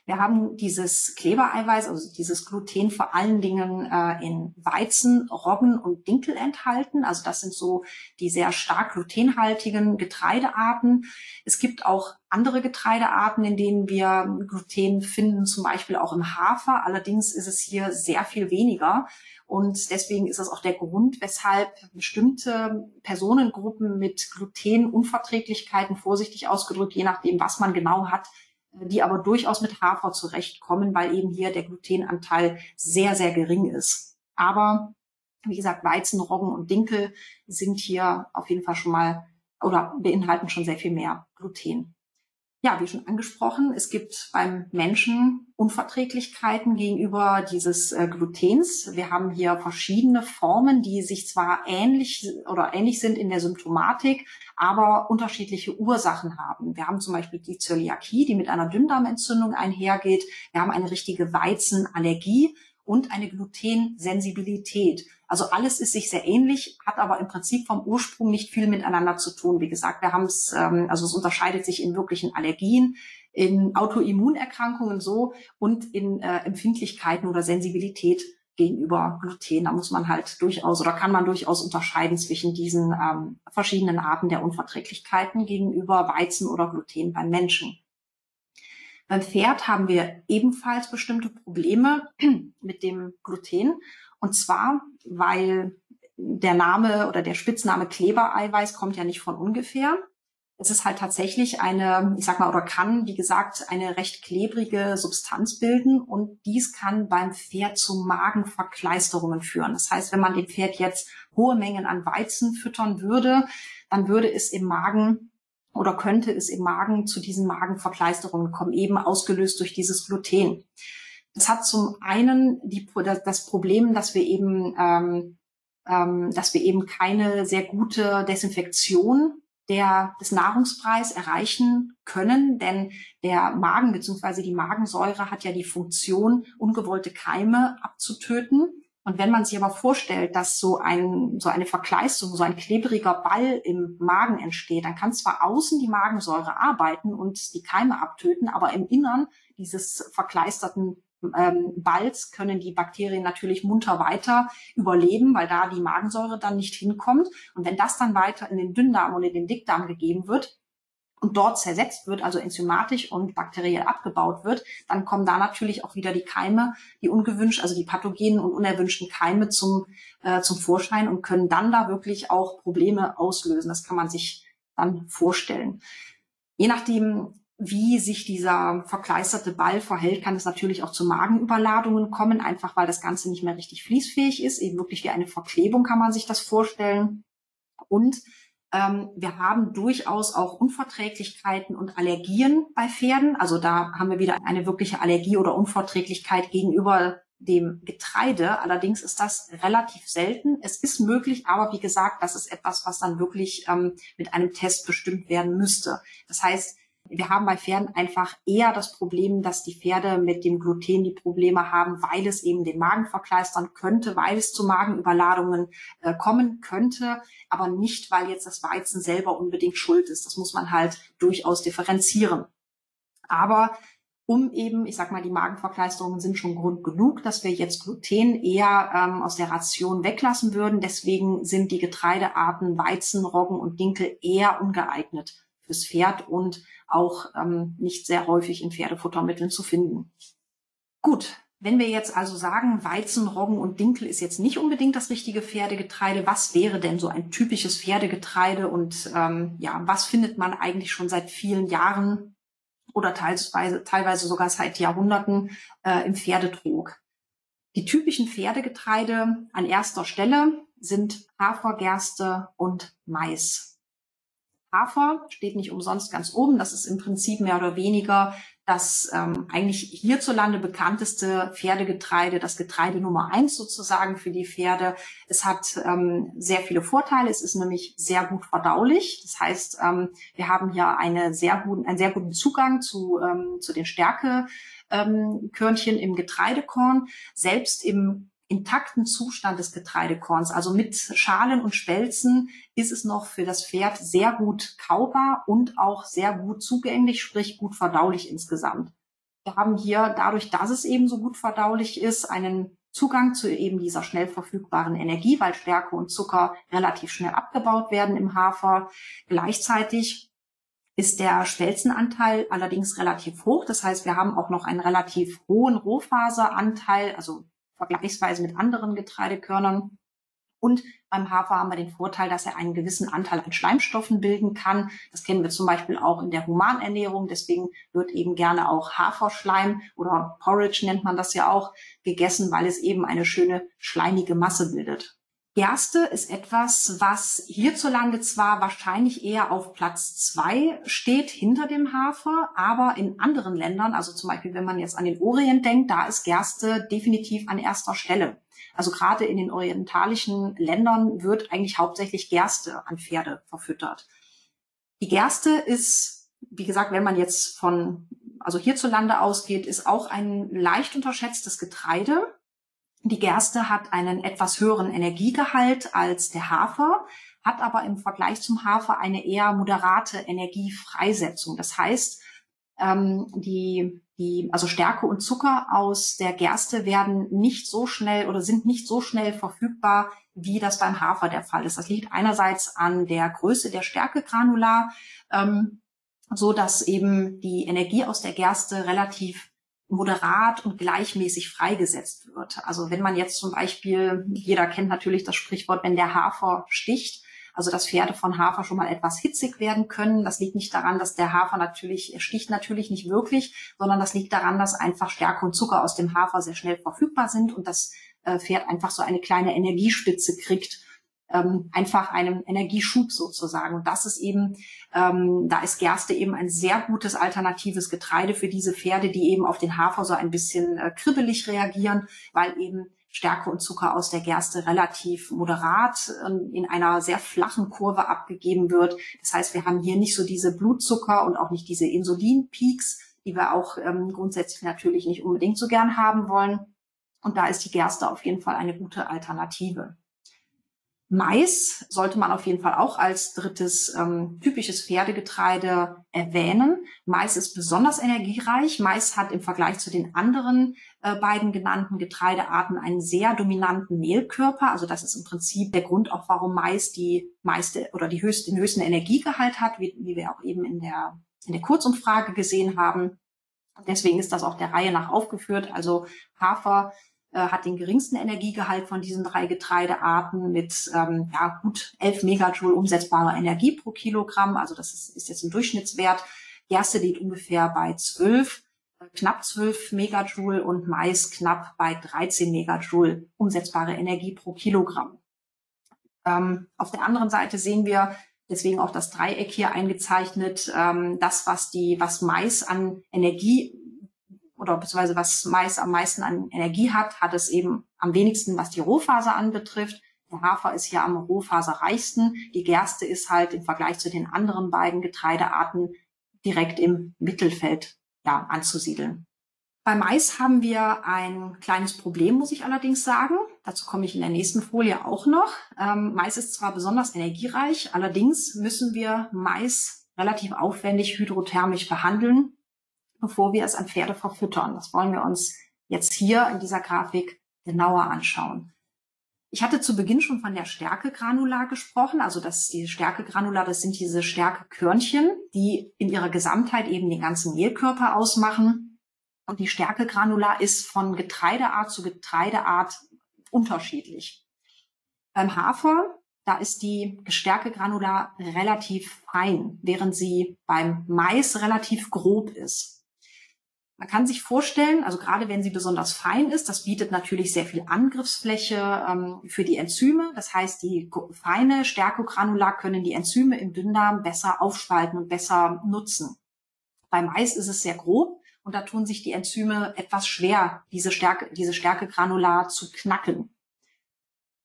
Wir haben dieses Klebereiweiß, also dieses Gluten vor allen Dingen äh, in Weizen, Roggen und Dinkel enthalten. Also das sind so die sehr stark glutenhaltigen Getreidearten. Es gibt auch andere Getreidearten, in denen wir Gluten finden, zum Beispiel auch im Hafer. Allerdings ist es hier sehr viel weniger. Und deswegen ist das auch der Grund, weshalb bestimmte Personengruppen mit Glutenunverträglichkeiten, vorsichtig ausgedrückt, je nachdem, was man genau hat, die aber durchaus mit Hafer zurechtkommen, weil eben hier der Glutenanteil sehr, sehr gering ist. Aber wie gesagt, Weizen, Roggen und Dinkel sind hier auf jeden Fall schon mal oder beinhalten schon sehr viel mehr Gluten ja, wie schon angesprochen, es gibt beim Menschen Unverträglichkeiten gegenüber dieses äh, Glutens. Wir haben hier verschiedene Formen, die sich zwar ähnlich oder ähnlich sind in der Symptomatik, aber unterschiedliche Ursachen haben. Wir haben zum Beispiel die Zöliakie, die mit einer Dünndarmentzündung einhergeht. Wir haben eine richtige Weizenallergie und eine Glutensensibilität. Also alles ist sich sehr ähnlich, hat aber im Prinzip vom Ursprung nicht viel miteinander zu tun. Wie gesagt, wir haben es, ähm, also es unterscheidet sich in wirklichen Allergien, in Autoimmunerkrankungen so und in äh, Empfindlichkeiten oder Sensibilität gegenüber Gluten. Da muss man halt durchaus oder kann man durchaus unterscheiden zwischen diesen ähm, verschiedenen Arten der Unverträglichkeiten gegenüber Weizen oder Gluten beim Menschen. Beim Pferd haben wir ebenfalls bestimmte Probleme mit dem Gluten. Und zwar, weil der Name oder der Spitzname Klebereiweiß kommt ja nicht von ungefähr. Es ist halt tatsächlich eine, ich sag mal, oder kann, wie gesagt, eine recht klebrige Substanz bilden und dies kann beim Pferd zu Magenverkleisterungen führen. Das heißt, wenn man dem Pferd jetzt hohe Mengen an Weizen füttern würde, dann würde es im Magen oder könnte es im Magen zu diesen Magenverkleisterungen kommen, eben ausgelöst durch dieses Gluten. Das hat zum einen die, das Problem, dass wir eben, ähm, ähm, dass wir eben keine sehr gute Desinfektion der, des Nahrungspreis erreichen können, denn der Magen bzw. die Magensäure hat ja die Funktion, ungewollte Keime abzutöten. Und wenn man sich aber vorstellt, dass so ein, so eine Verkleistung, so ein klebriger Ball im Magen entsteht, dann kann zwar außen die Magensäure arbeiten und die Keime abtöten, aber im Innern dieses verkleisterten ähm, Balls können die Bakterien natürlich munter weiter überleben, weil da die Magensäure dann nicht hinkommt. Und wenn das dann weiter in den Dünndarm oder in den Dickdarm gegeben wird, und dort zersetzt wird, also enzymatisch und bakteriell abgebaut wird, dann kommen da natürlich auch wieder die Keime, die ungewünscht, also die pathogenen und unerwünschten Keime zum, äh, zum Vorschein und können dann da wirklich auch Probleme auslösen. Das kann man sich dann vorstellen. Je nachdem, wie sich dieser verkleisterte Ball verhält, kann es natürlich auch zu Magenüberladungen kommen, einfach weil das Ganze nicht mehr richtig fließfähig ist. Eben wirklich wie eine Verklebung kann man sich das vorstellen. Und ähm, wir haben durchaus auch Unverträglichkeiten und Allergien bei Pferden. Also da haben wir wieder eine wirkliche Allergie oder Unverträglichkeit gegenüber dem Getreide. Allerdings ist das relativ selten. Es ist möglich, aber wie gesagt, das ist etwas, was dann wirklich ähm, mit einem Test bestimmt werden müsste. Das heißt, wir haben bei Pferden einfach eher das Problem, dass die Pferde mit dem Gluten die Probleme haben, weil es eben den Magen verkleistern könnte, weil es zu Magenüberladungen äh, kommen könnte, aber nicht, weil jetzt das Weizen selber unbedingt schuld ist. Das muss man halt durchaus differenzieren. Aber um eben, ich sag mal, die Magenverkleisterungen sind schon Grund genug, dass wir jetzt Gluten eher ähm, aus der Ration weglassen würden. Deswegen sind die Getreidearten Weizen, Roggen und Dinkel eher ungeeignet fürs Pferd und auch ähm, nicht sehr häufig in Pferdefuttermitteln zu finden. Gut, wenn wir jetzt also sagen, Weizen, Roggen und Dinkel ist jetzt nicht unbedingt das richtige Pferdegetreide, was wäre denn so ein typisches Pferdegetreide und ähm, ja, was findet man eigentlich schon seit vielen Jahren oder teilweise, teilweise sogar seit Jahrhunderten äh, im Pferdetrog? Die typischen Pferdegetreide an erster Stelle sind Hafer, Gerste und Mais. Hafer steht nicht umsonst ganz oben. Das ist im Prinzip mehr oder weniger das ähm, eigentlich hierzulande bekannteste Pferdegetreide, das Getreide Nummer eins sozusagen für die Pferde. Es hat ähm, sehr viele Vorteile. Es ist nämlich sehr gut verdaulich. Das heißt, ähm, wir haben hier eine sehr guten, einen sehr guten Zugang zu, ähm, zu den Stärkekörnchen ähm, im Getreidekorn. Selbst im intakten Zustand des Getreidekorns, also mit Schalen und Spelzen, ist es noch für das Pferd sehr gut kaubar und auch sehr gut zugänglich, sprich gut verdaulich insgesamt. Wir haben hier dadurch, dass es eben so gut verdaulich ist, einen Zugang zu eben dieser schnell verfügbaren Energie, weil Stärke und Zucker relativ schnell abgebaut werden im Hafer. Gleichzeitig ist der Spelzenanteil allerdings relativ hoch. Das heißt, wir haben auch noch einen relativ hohen Rohfaseranteil, also vergleichsweise mit anderen Getreidekörnern. Und beim Hafer haben wir den Vorteil, dass er einen gewissen Anteil an Schleimstoffen bilden kann. Das kennen wir zum Beispiel auch in der Humanernährung. Deswegen wird eben gerne auch Haferschleim oder Porridge nennt man das ja auch gegessen, weil es eben eine schöne schleimige Masse bildet. Gerste ist etwas, was hierzulande zwar wahrscheinlich eher auf Platz zwei steht hinter dem Hafer, aber in anderen Ländern, also zum Beispiel wenn man jetzt an den Orient denkt, da ist Gerste definitiv an erster Stelle. Also gerade in den orientalischen Ländern wird eigentlich hauptsächlich Gerste an Pferde verfüttert. Die Gerste ist, wie gesagt, wenn man jetzt von, also hierzulande ausgeht, ist auch ein leicht unterschätztes Getreide. Die Gerste hat einen etwas höheren Energiegehalt als der Hafer, hat aber im Vergleich zum Hafer eine eher moderate Energiefreisetzung. Das heißt, ähm, die, die, also Stärke und Zucker aus der Gerste werden nicht so schnell oder sind nicht so schnell verfügbar, wie das beim Hafer der Fall ist. Das liegt einerseits an der Größe der Stärkegranular, ähm, so dass eben die Energie aus der Gerste relativ moderat und gleichmäßig freigesetzt wird. Also wenn man jetzt zum Beispiel, jeder kennt natürlich das Sprichwort, wenn der Hafer sticht, also dass Pferde von Hafer schon mal etwas hitzig werden können. Das liegt nicht daran, dass der Hafer natürlich, er sticht natürlich nicht wirklich, sondern das liegt daran, dass einfach Stärke und Zucker aus dem Hafer sehr schnell verfügbar sind und das äh, Pferd einfach so eine kleine Energiespitze kriegt ähm, einfach einem Energieschub sozusagen. Und das ist eben, ähm, da ist Gerste eben ein sehr gutes alternatives Getreide für diese Pferde, die eben auf den Hafer so ein bisschen äh, kribbelig reagieren, weil eben Stärke und Zucker aus der Gerste relativ moderat ähm, in einer sehr flachen Kurve abgegeben wird. Das heißt, wir haben hier nicht so diese Blutzucker und auch nicht diese Insulinpeaks, die wir auch ähm, grundsätzlich natürlich nicht unbedingt so gern haben wollen. Und da ist die Gerste auf jeden Fall eine gute Alternative. Mais sollte man auf jeden Fall auch als drittes ähm, typisches Pferdegetreide erwähnen. Mais ist besonders energiereich. Mais hat im Vergleich zu den anderen äh, beiden genannten Getreidearten einen sehr dominanten Mehlkörper. Also das ist im Prinzip der Grund auch, warum Mais die meiste oder die höchste, den höchsten Energiegehalt hat, wie, wie wir auch eben in der, in der Kurzumfrage gesehen haben. Deswegen ist das auch der Reihe nach aufgeführt. Also Hafer äh, hat den geringsten Energiegehalt von diesen drei Getreidearten mit ähm, ja, gut 11 Megajoule umsetzbarer Energie pro Kilogramm. Also das ist, ist jetzt ein Durchschnittswert. Gerste liegt ungefähr bei 12, äh, knapp 12 Megajoule und Mais knapp bei 13 Megajoule umsetzbare Energie pro Kilogramm. Ähm, auf der anderen Seite sehen wir deswegen auch das Dreieck hier eingezeichnet, ähm, das, was die, was Mais an Energie oder beziehungsweise was Mais am meisten an Energie hat, hat es eben am wenigsten, was die Rohfaser anbetrifft. Der Hafer ist hier am rohfaserreichsten. Die Gerste ist halt im Vergleich zu den anderen beiden Getreidearten direkt im Mittelfeld ja, anzusiedeln. Bei Mais haben wir ein kleines Problem, muss ich allerdings sagen. Dazu komme ich in der nächsten Folie auch noch. Ähm, Mais ist zwar besonders energiereich, allerdings müssen wir Mais relativ aufwendig hydrothermisch behandeln, bevor wir es an Pferde verfüttern. Das wollen wir uns jetzt hier in dieser Grafik genauer anschauen. Ich hatte zu Beginn schon von der Stärkegranular gesprochen. Also das ist die Stärkegranular, das sind diese Stärkekörnchen, die in ihrer Gesamtheit eben den ganzen Mehlkörper ausmachen. Und die Stärkegranular ist von Getreideart zu Getreideart unterschiedlich. Beim Hafer, da ist die Stärkegranular relativ fein, während sie beim Mais relativ grob ist. Man kann sich vorstellen, also gerade wenn sie besonders fein ist, das bietet natürlich sehr viel Angriffsfläche ähm, für die Enzyme. Das heißt, die feine Stärkogranular können die Enzyme im Dünndarm besser aufspalten und besser nutzen. Bei Mais ist es sehr grob und da tun sich die Enzyme etwas schwer, diese Stärke, diese Stärkegranular zu knacken.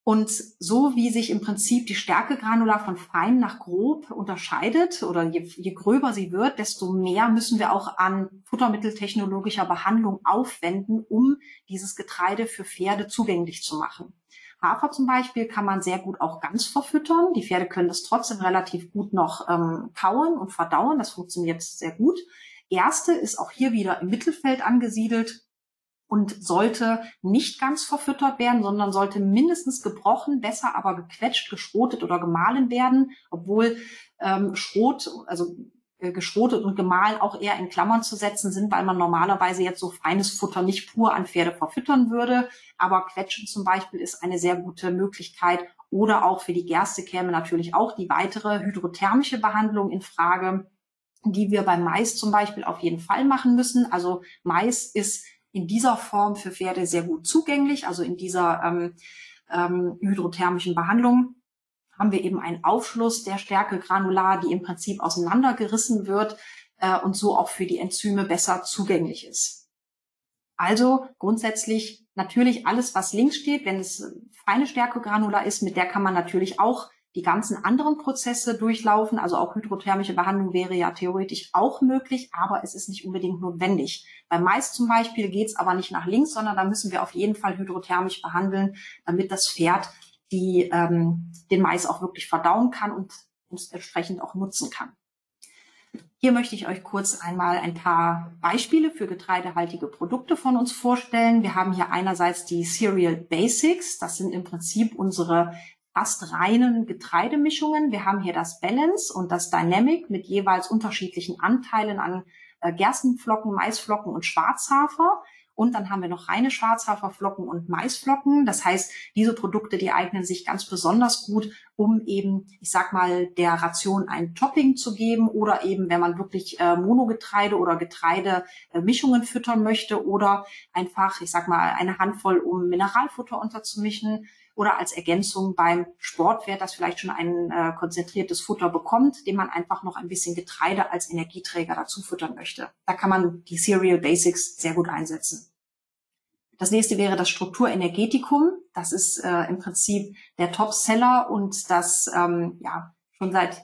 Und so wie sich im Prinzip die Stärkegranular von fein nach grob unterscheidet oder je, je, gröber sie wird, desto mehr müssen wir auch an futtermitteltechnologischer Behandlung aufwenden, um dieses Getreide für Pferde zugänglich zu machen. Hafer zum Beispiel kann man sehr gut auch ganz verfüttern. Die Pferde können das trotzdem relativ gut noch ähm, kauen und verdauen. Das funktioniert sehr gut. Erste ist auch hier wieder im Mittelfeld angesiedelt und sollte nicht ganz verfüttert werden, sondern sollte mindestens gebrochen, besser aber gequetscht, geschrotet oder gemahlen werden, obwohl ähm, Schrot, also äh, geschrotet und gemahlen auch eher in Klammern zu setzen sind, weil man normalerweise jetzt so feines Futter nicht pur an Pferde verfüttern würde. Aber Quetschen zum Beispiel ist eine sehr gute Möglichkeit. Oder auch für die Gerste käme natürlich auch die weitere hydrothermische Behandlung in Frage, die wir beim Mais zum Beispiel auf jeden Fall machen müssen. Also Mais ist in dieser Form für Pferde sehr gut zugänglich, also in dieser ähm, ähm, hydrothermischen Behandlung haben wir eben einen Aufschluss der Stärke granular, die im Prinzip auseinandergerissen wird äh, und so auch für die Enzyme besser zugänglich ist. Also grundsätzlich natürlich alles, was links steht, wenn es feine Stärke granular ist, mit der kann man natürlich auch die ganzen anderen Prozesse durchlaufen. Also auch hydrothermische Behandlung wäre ja theoretisch auch möglich, aber es ist nicht unbedingt notwendig. Bei Mais zum Beispiel geht es aber nicht nach links, sondern da müssen wir auf jeden Fall hydrothermisch behandeln, damit das Pferd die, ähm, den Mais auch wirklich verdauen kann und entsprechend auch nutzen kann. Hier möchte ich euch kurz einmal ein paar Beispiele für getreidehaltige Produkte von uns vorstellen. Wir haben hier einerseits die Cereal Basics. Das sind im Prinzip unsere fast reinen Getreidemischungen. Wir haben hier das Balance und das Dynamic mit jeweils unterschiedlichen Anteilen an äh, Gerstenflocken, Maisflocken und Schwarzhafer. Und dann haben wir noch reine Schwarzhaferflocken und Maisflocken. Das heißt, diese Produkte, die eignen sich ganz besonders gut, um eben, ich sag mal, der Ration ein Topping zu geben oder eben, wenn man wirklich äh, Monogetreide oder Getreidemischungen äh, füttern möchte oder einfach, ich sag mal, eine Handvoll, um Mineralfutter unterzumischen oder als Ergänzung beim Sport, wer das vielleicht schon ein äh, konzentriertes Futter bekommt, dem man einfach noch ein bisschen Getreide als Energieträger dazu füttern möchte. Da kann man die Cereal Basics sehr gut einsetzen. Das nächste wäre das Strukturenergetikum. Das ist äh, im Prinzip der Top-Seller und das ähm, ja schon seit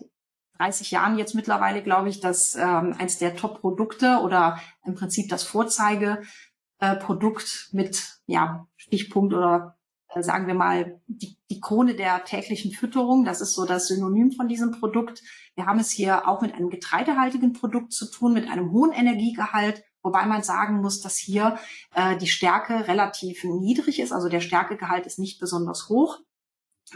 30 Jahren jetzt mittlerweile, glaube ich, das ähm, eins der Top-Produkte oder im Prinzip das Vorzeigeprodukt äh, mit ja Stichpunkt oder sagen wir mal, die, die Krone der täglichen Fütterung. Das ist so das Synonym von diesem Produkt. Wir haben es hier auch mit einem getreidehaltigen Produkt zu tun, mit einem hohen Energiegehalt, wobei man sagen muss, dass hier äh, die Stärke relativ niedrig ist. Also der Stärkegehalt ist nicht besonders hoch,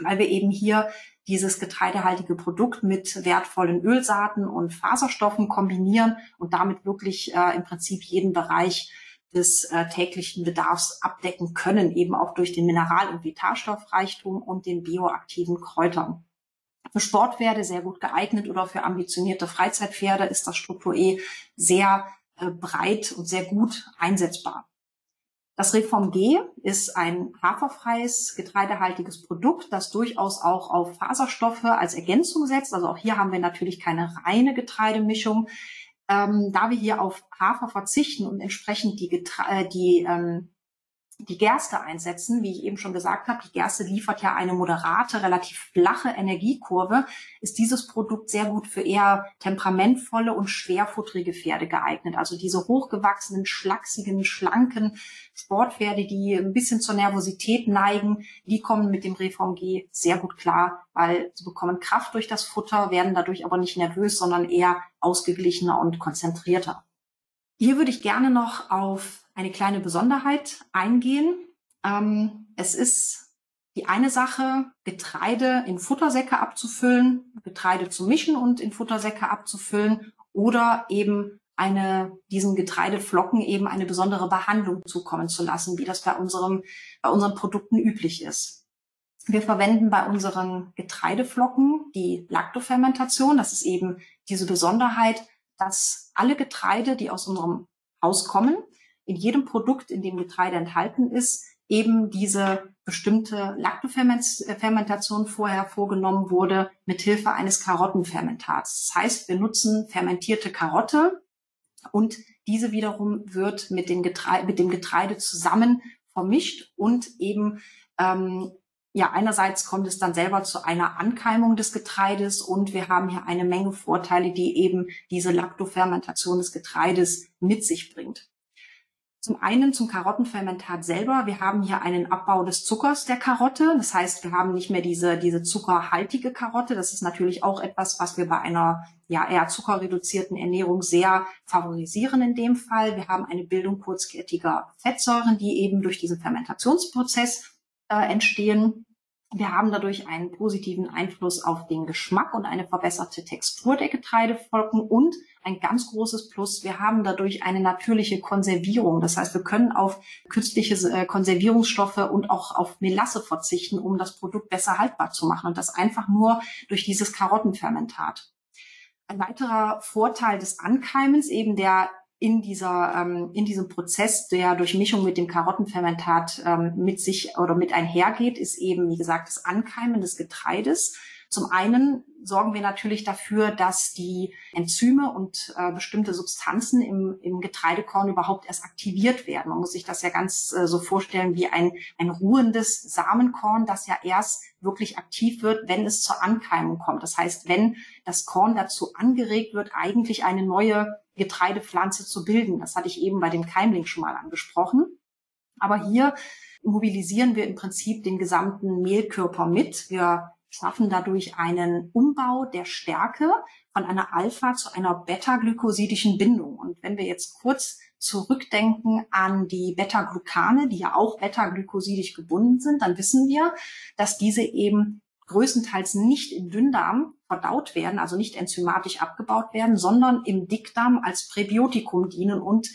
weil wir eben hier dieses getreidehaltige Produkt mit wertvollen Ölsaaten und Faserstoffen kombinieren und damit wirklich äh, im Prinzip jeden Bereich des äh, täglichen Bedarfs abdecken können, eben auch durch den Mineral- und Vitalstoffreichtum und den bioaktiven Kräutern. Für Sportpferde sehr gut geeignet oder für ambitionierte Freizeitpferde ist das Struktur E sehr äh, breit und sehr gut einsetzbar. Das Reform G ist ein haferfreies, getreidehaltiges Produkt, das durchaus auch auf Faserstoffe als Ergänzung setzt. Also auch hier haben wir natürlich keine reine Getreidemischung. Ähm, da wir hier auf Hafer verzichten und entsprechend die, Getre äh, die ähm, die Gerste einsetzen. Wie ich eben schon gesagt habe, die Gerste liefert ja eine moderate, relativ flache Energiekurve, ist dieses Produkt sehr gut für eher temperamentvolle und schwerfutterige Pferde geeignet. Also diese hochgewachsenen, schlachsigen, schlanken Sportpferde, die ein bisschen zur Nervosität neigen, die kommen mit dem Reform G sehr gut klar, weil sie bekommen Kraft durch das Futter, werden dadurch aber nicht nervös, sondern eher ausgeglichener und konzentrierter. Hier würde ich gerne noch auf eine kleine Besonderheit eingehen. Ähm, es ist die eine Sache, Getreide in Futtersäcke abzufüllen, Getreide zu mischen und in Futtersäcke abzufüllen oder eben eine, diesen Getreideflocken eben eine besondere Behandlung zukommen zu lassen, wie das bei unserem, bei unseren Produkten üblich ist. Wir verwenden bei unseren Getreideflocken die Lactofermentation. Das ist eben diese Besonderheit, dass alle Getreide, die aus unserem Haus kommen, in jedem Produkt, in dem Getreide enthalten ist, eben diese bestimmte Lactofermentation vorher vorgenommen wurde mit Hilfe eines Karottenfermentats. Das heißt, wir nutzen fermentierte Karotte und diese wiederum wird mit, den Getreide, mit dem Getreide zusammen vermischt und eben ähm, ja, einerseits kommt es dann selber zu einer Ankeimung des Getreides und wir haben hier eine Menge Vorteile, die eben diese Lactofermentation des Getreides mit sich bringt. Zum einen zum Karottenfermentat selber. Wir haben hier einen Abbau des Zuckers der Karotte. Das heißt, wir haben nicht mehr diese, diese zuckerhaltige Karotte. Das ist natürlich auch etwas, was wir bei einer ja, eher zuckerreduzierten Ernährung sehr favorisieren in dem Fall. Wir haben eine Bildung kurzkettiger Fettsäuren, die eben durch diesen Fermentationsprozess äh, entstehen. Wir haben dadurch einen positiven Einfluss auf den Geschmack und eine verbesserte Textur der Getreidefolgen und ein ganz großes Plus, wir haben dadurch eine natürliche Konservierung. Das heißt, wir können auf künstliche äh, Konservierungsstoffe und auch auf Melasse verzichten, um das Produkt besser haltbar zu machen und das einfach nur durch dieses Karottenfermentat. Ein weiterer Vorteil des Ankeimens, eben der in dieser ähm, in diesem Prozess, der durch Mischung mit dem Karottenfermentat ähm, mit sich oder mit einhergeht, ist eben wie gesagt das Ankeimen des Getreides. Zum einen sorgen wir natürlich dafür, dass die Enzyme und äh, bestimmte Substanzen im, im Getreidekorn überhaupt erst aktiviert werden. Man muss sich das ja ganz äh, so vorstellen wie ein, ein ruhendes Samenkorn, das ja erst wirklich aktiv wird, wenn es zur Ankeimung kommt. Das heißt, wenn das Korn dazu angeregt wird, eigentlich eine neue Getreidepflanze zu bilden. Das hatte ich eben bei dem Keimling schon mal angesprochen. Aber hier mobilisieren wir im Prinzip den gesamten Mehlkörper mit. Wir schaffen dadurch einen Umbau der Stärke von einer Alpha zu einer beta-glykosidischen Bindung. Und wenn wir jetzt kurz zurückdenken an die Beta-Glucane, die ja auch beta-glykosidisch gebunden sind, dann wissen wir, dass diese eben größtenteils nicht im Dünndarm verdaut werden, also nicht enzymatisch abgebaut werden, sondern im Dickdarm als Präbiotikum dienen und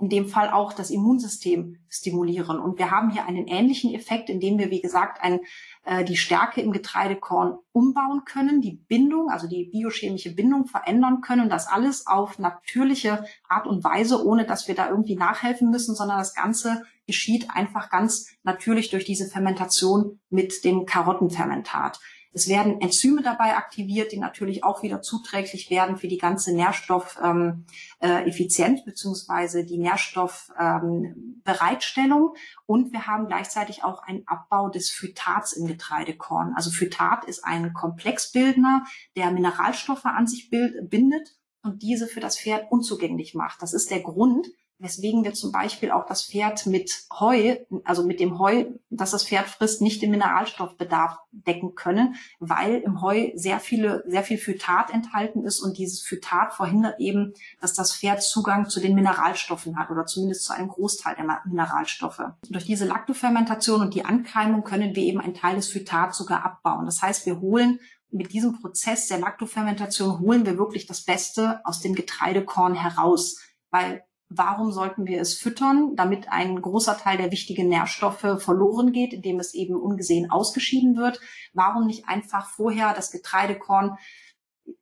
in dem Fall auch das Immunsystem stimulieren. Und wir haben hier einen ähnlichen Effekt, indem wir, wie gesagt, ein, äh, die Stärke im Getreidekorn umbauen können, die Bindung, also die biochemische Bindung verändern können. Das alles auf natürliche Art und Weise, ohne dass wir da irgendwie nachhelfen müssen, sondern das Ganze geschieht einfach ganz natürlich durch diese Fermentation mit dem Karottenfermentat. Es werden Enzyme dabei aktiviert, die natürlich auch wieder zuträglich werden für die ganze Nährstoffeffizienz ähm, äh, beziehungsweise die Nährstoffbereitstellung. Ähm, und wir haben gleichzeitig auch einen Abbau des Phytats im Getreidekorn. Also Phytat ist ein Komplexbildner, der Mineralstoffe an sich bindet und diese für das Pferd unzugänglich macht. Das ist der Grund, weswegen wir zum Beispiel auch das Pferd mit Heu, also mit dem Heu, das das Pferd frisst, nicht den Mineralstoffbedarf decken können, weil im Heu sehr viele, sehr viel Phytat enthalten ist und dieses Phytat verhindert eben, dass das Pferd Zugang zu den Mineralstoffen hat oder zumindest zu einem Großteil der Mineralstoffe. Durch diese Laktofermentation und die Ankeimung können wir eben einen Teil des Phytats sogar abbauen. Das heißt, wir holen mit diesem Prozess der Laktofermentation holen wir wirklich das Beste aus dem Getreidekorn heraus, weil warum sollten wir es füttern, damit ein großer Teil der wichtigen Nährstoffe verloren geht, indem es eben ungesehen ausgeschieden wird? Warum nicht einfach vorher das Getreidekorn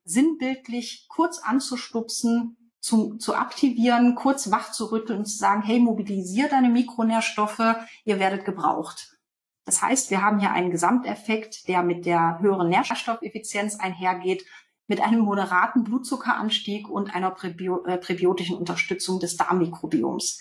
sinnbildlich kurz anzustupsen, zu, zu aktivieren, kurz wach zu rütteln und zu sagen, hey, mobilisier deine Mikronährstoffe, ihr werdet gebraucht. Das heißt, wir haben hier einen Gesamteffekt, der mit der höheren Nährstoffeffizienz einhergeht mit einem moderaten Blutzuckeranstieg und einer äh, präbiotischen Unterstützung des Darmmikrobioms.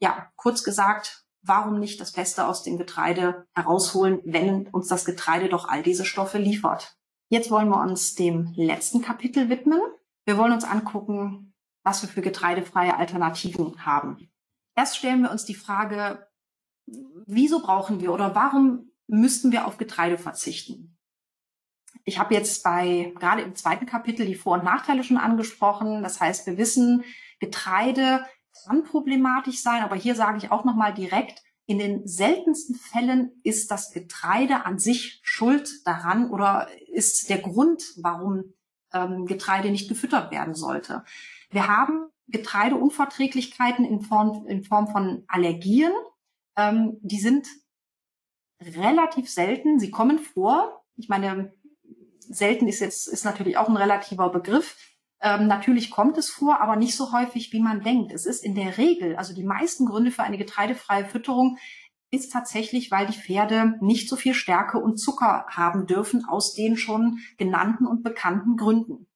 Ja, kurz gesagt, warum nicht das Beste aus dem Getreide herausholen, wenn uns das Getreide doch all diese Stoffe liefert? Jetzt wollen wir uns dem letzten Kapitel widmen. Wir wollen uns angucken, was wir für getreidefreie Alternativen haben. Erst stellen wir uns die Frage, wieso brauchen wir oder warum müssten wir auf Getreide verzichten? Ich habe jetzt bei gerade im zweiten Kapitel die Vor- und Nachteile schon angesprochen. Das heißt, wir wissen, Getreide kann problematisch sein, aber hier sage ich auch nochmal direkt, in den seltensten Fällen ist das Getreide an sich schuld daran oder ist der Grund, warum ähm, Getreide nicht gefüttert werden sollte. Wir haben Getreideunverträglichkeiten in Form, in Form von Allergien. Ähm, die sind relativ selten. Sie kommen vor. Ich meine, selten ist jetzt, ist natürlich auch ein relativer Begriff. Ähm, natürlich kommt es vor, aber nicht so häufig, wie man denkt. Es ist in der Regel, also die meisten Gründe für eine getreidefreie Fütterung ist tatsächlich, weil die Pferde nicht so viel Stärke und Zucker haben dürfen aus den schon genannten und bekannten Gründen.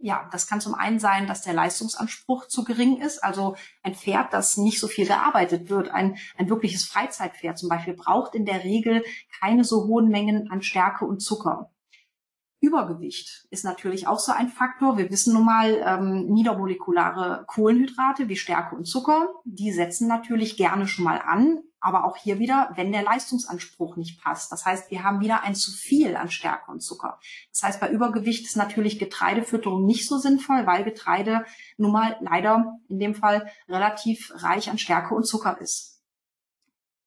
Ja, das kann zum einen sein, dass der Leistungsanspruch zu gering ist. Also ein Pferd, das nicht so viel gearbeitet wird, ein, ein wirkliches Freizeitpferd zum Beispiel, braucht in der Regel keine so hohen Mengen an Stärke und Zucker. Übergewicht ist natürlich auch so ein Faktor. Wir wissen nun mal, ähm, niedermolekulare Kohlenhydrate wie Stärke und Zucker, die setzen natürlich gerne schon mal an, aber auch hier wieder, wenn der Leistungsanspruch nicht passt. Das heißt, wir haben wieder ein zu viel an Stärke und Zucker. Das heißt, bei Übergewicht ist natürlich Getreidefütterung nicht so sinnvoll, weil Getreide nun mal leider in dem Fall relativ reich an Stärke und Zucker ist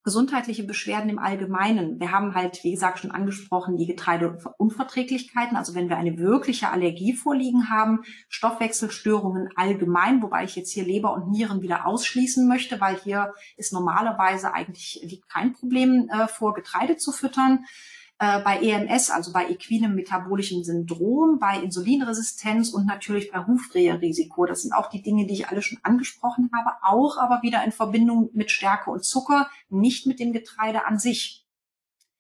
gesundheitliche Beschwerden im Allgemeinen. Wir haben halt, wie gesagt, schon angesprochen, die Getreideunverträglichkeiten. Also wenn wir eine wirkliche Allergie vorliegen haben, Stoffwechselstörungen allgemein, wobei ich jetzt hier Leber und Nieren wieder ausschließen möchte, weil hier ist normalerweise eigentlich liegt kein Problem äh, vor, Getreide zu füttern äh, bei EMS, also bei equinem metabolischen Syndrom, bei Insulinresistenz und natürlich bei Hufreherisiko. Das sind auch die Dinge, die ich alle schon angesprochen habe, auch aber wieder in Verbindung mit Stärke und Zucker, nicht mit dem Getreide an sich.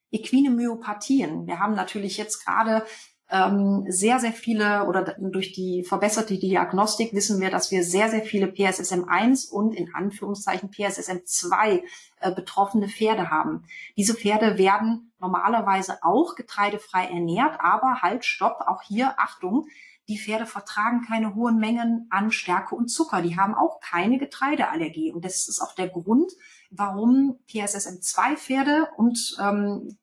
Equine Myopathien. Wir haben natürlich jetzt gerade ähm, sehr, sehr viele oder durch die verbesserte Diagnostik wissen wir, dass wir sehr, sehr viele PSSM1 und in Anführungszeichen PSSM2 äh, betroffene Pferde haben. Diese Pferde werden normalerweise auch getreidefrei ernährt, aber halt, stopp, auch hier, Achtung, die Pferde vertragen keine hohen Mengen an Stärke und Zucker. Die haben auch keine Getreideallergie. Und das ist auch der Grund, warum PSSM2-Pferde und ähm,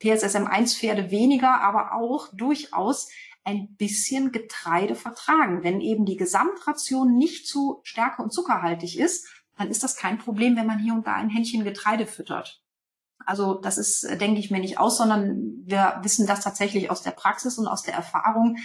PSSM1-Pferde weniger, aber auch durchaus ein bisschen Getreide vertragen. Wenn eben die Gesamtration nicht zu stärke- und zuckerhaltig ist, dann ist das kein Problem, wenn man hier und da ein Händchen Getreide füttert. Also das ist, denke ich mir nicht aus, sondern wir wissen das tatsächlich aus der Praxis und aus der Erfahrung,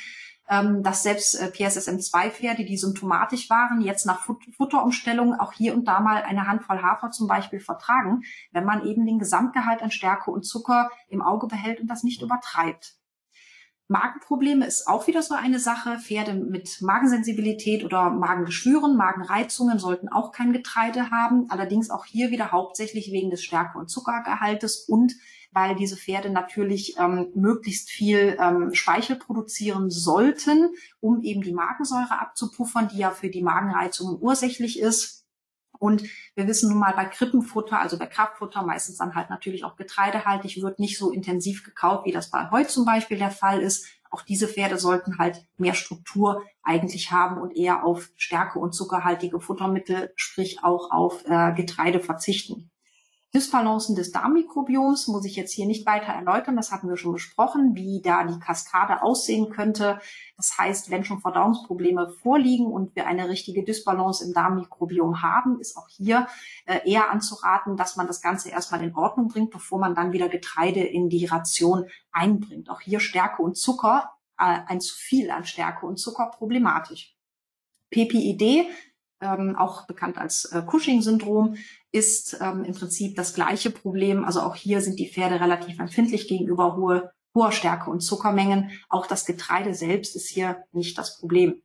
ähm, dass selbst äh, PSSM2-Pferde, die symptomatisch waren, jetzt nach Fut Futterumstellung auch hier und da mal eine Handvoll Hafer zum Beispiel vertragen, wenn man eben den Gesamtgehalt an Stärke und Zucker im Auge behält und das nicht übertreibt. Magenprobleme ist auch wieder so eine Sache. Pferde mit Magensensibilität oder Magengeschwüren, Magenreizungen sollten auch kein Getreide haben. Allerdings auch hier wieder hauptsächlich wegen des Stärke- und Zuckergehaltes und weil diese Pferde natürlich ähm, möglichst viel ähm, Speichel produzieren sollten, um eben die Magensäure abzupuffern, die ja für die Magenreizungen ursächlich ist. Und wir wissen nun mal bei Krippenfutter, also bei Kraftfutter, meistens dann halt natürlich auch getreidehaltig, wird nicht so intensiv gekaut, wie das bei Heu zum Beispiel der Fall ist. Auch diese Pferde sollten halt mehr Struktur eigentlich haben und eher auf Stärke und zuckerhaltige Futtermittel, sprich auch auf äh, Getreide verzichten. Dysbalancen des Darmmikrobioms muss ich jetzt hier nicht weiter erläutern. Das hatten wir schon besprochen, wie da die Kaskade aussehen könnte. Das heißt, wenn schon Verdauungsprobleme vorliegen und wir eine richtige Dysbalance im Darmmikrobiom haben, ist auch hier äh, eher anzuraten, dass man das Ganze erstmal in Ordnung bringt, bevor man dann wieder Getreide in die Ration einbringt. Auch hier Stärke und Zucker, äh, ein zu viel an Stärke und Zucker problematisch. PPID ähm, auch bekannt als äh, Cushing-Syndrom, ist ähm, im Prinzip das gleiche Problem. Also auch hier sind die Pferde relativ empfindlich gegenüber hohe, hoher Stärke und Zuckermengen. Auch das Getreide selbst ist hier nicht das Problem.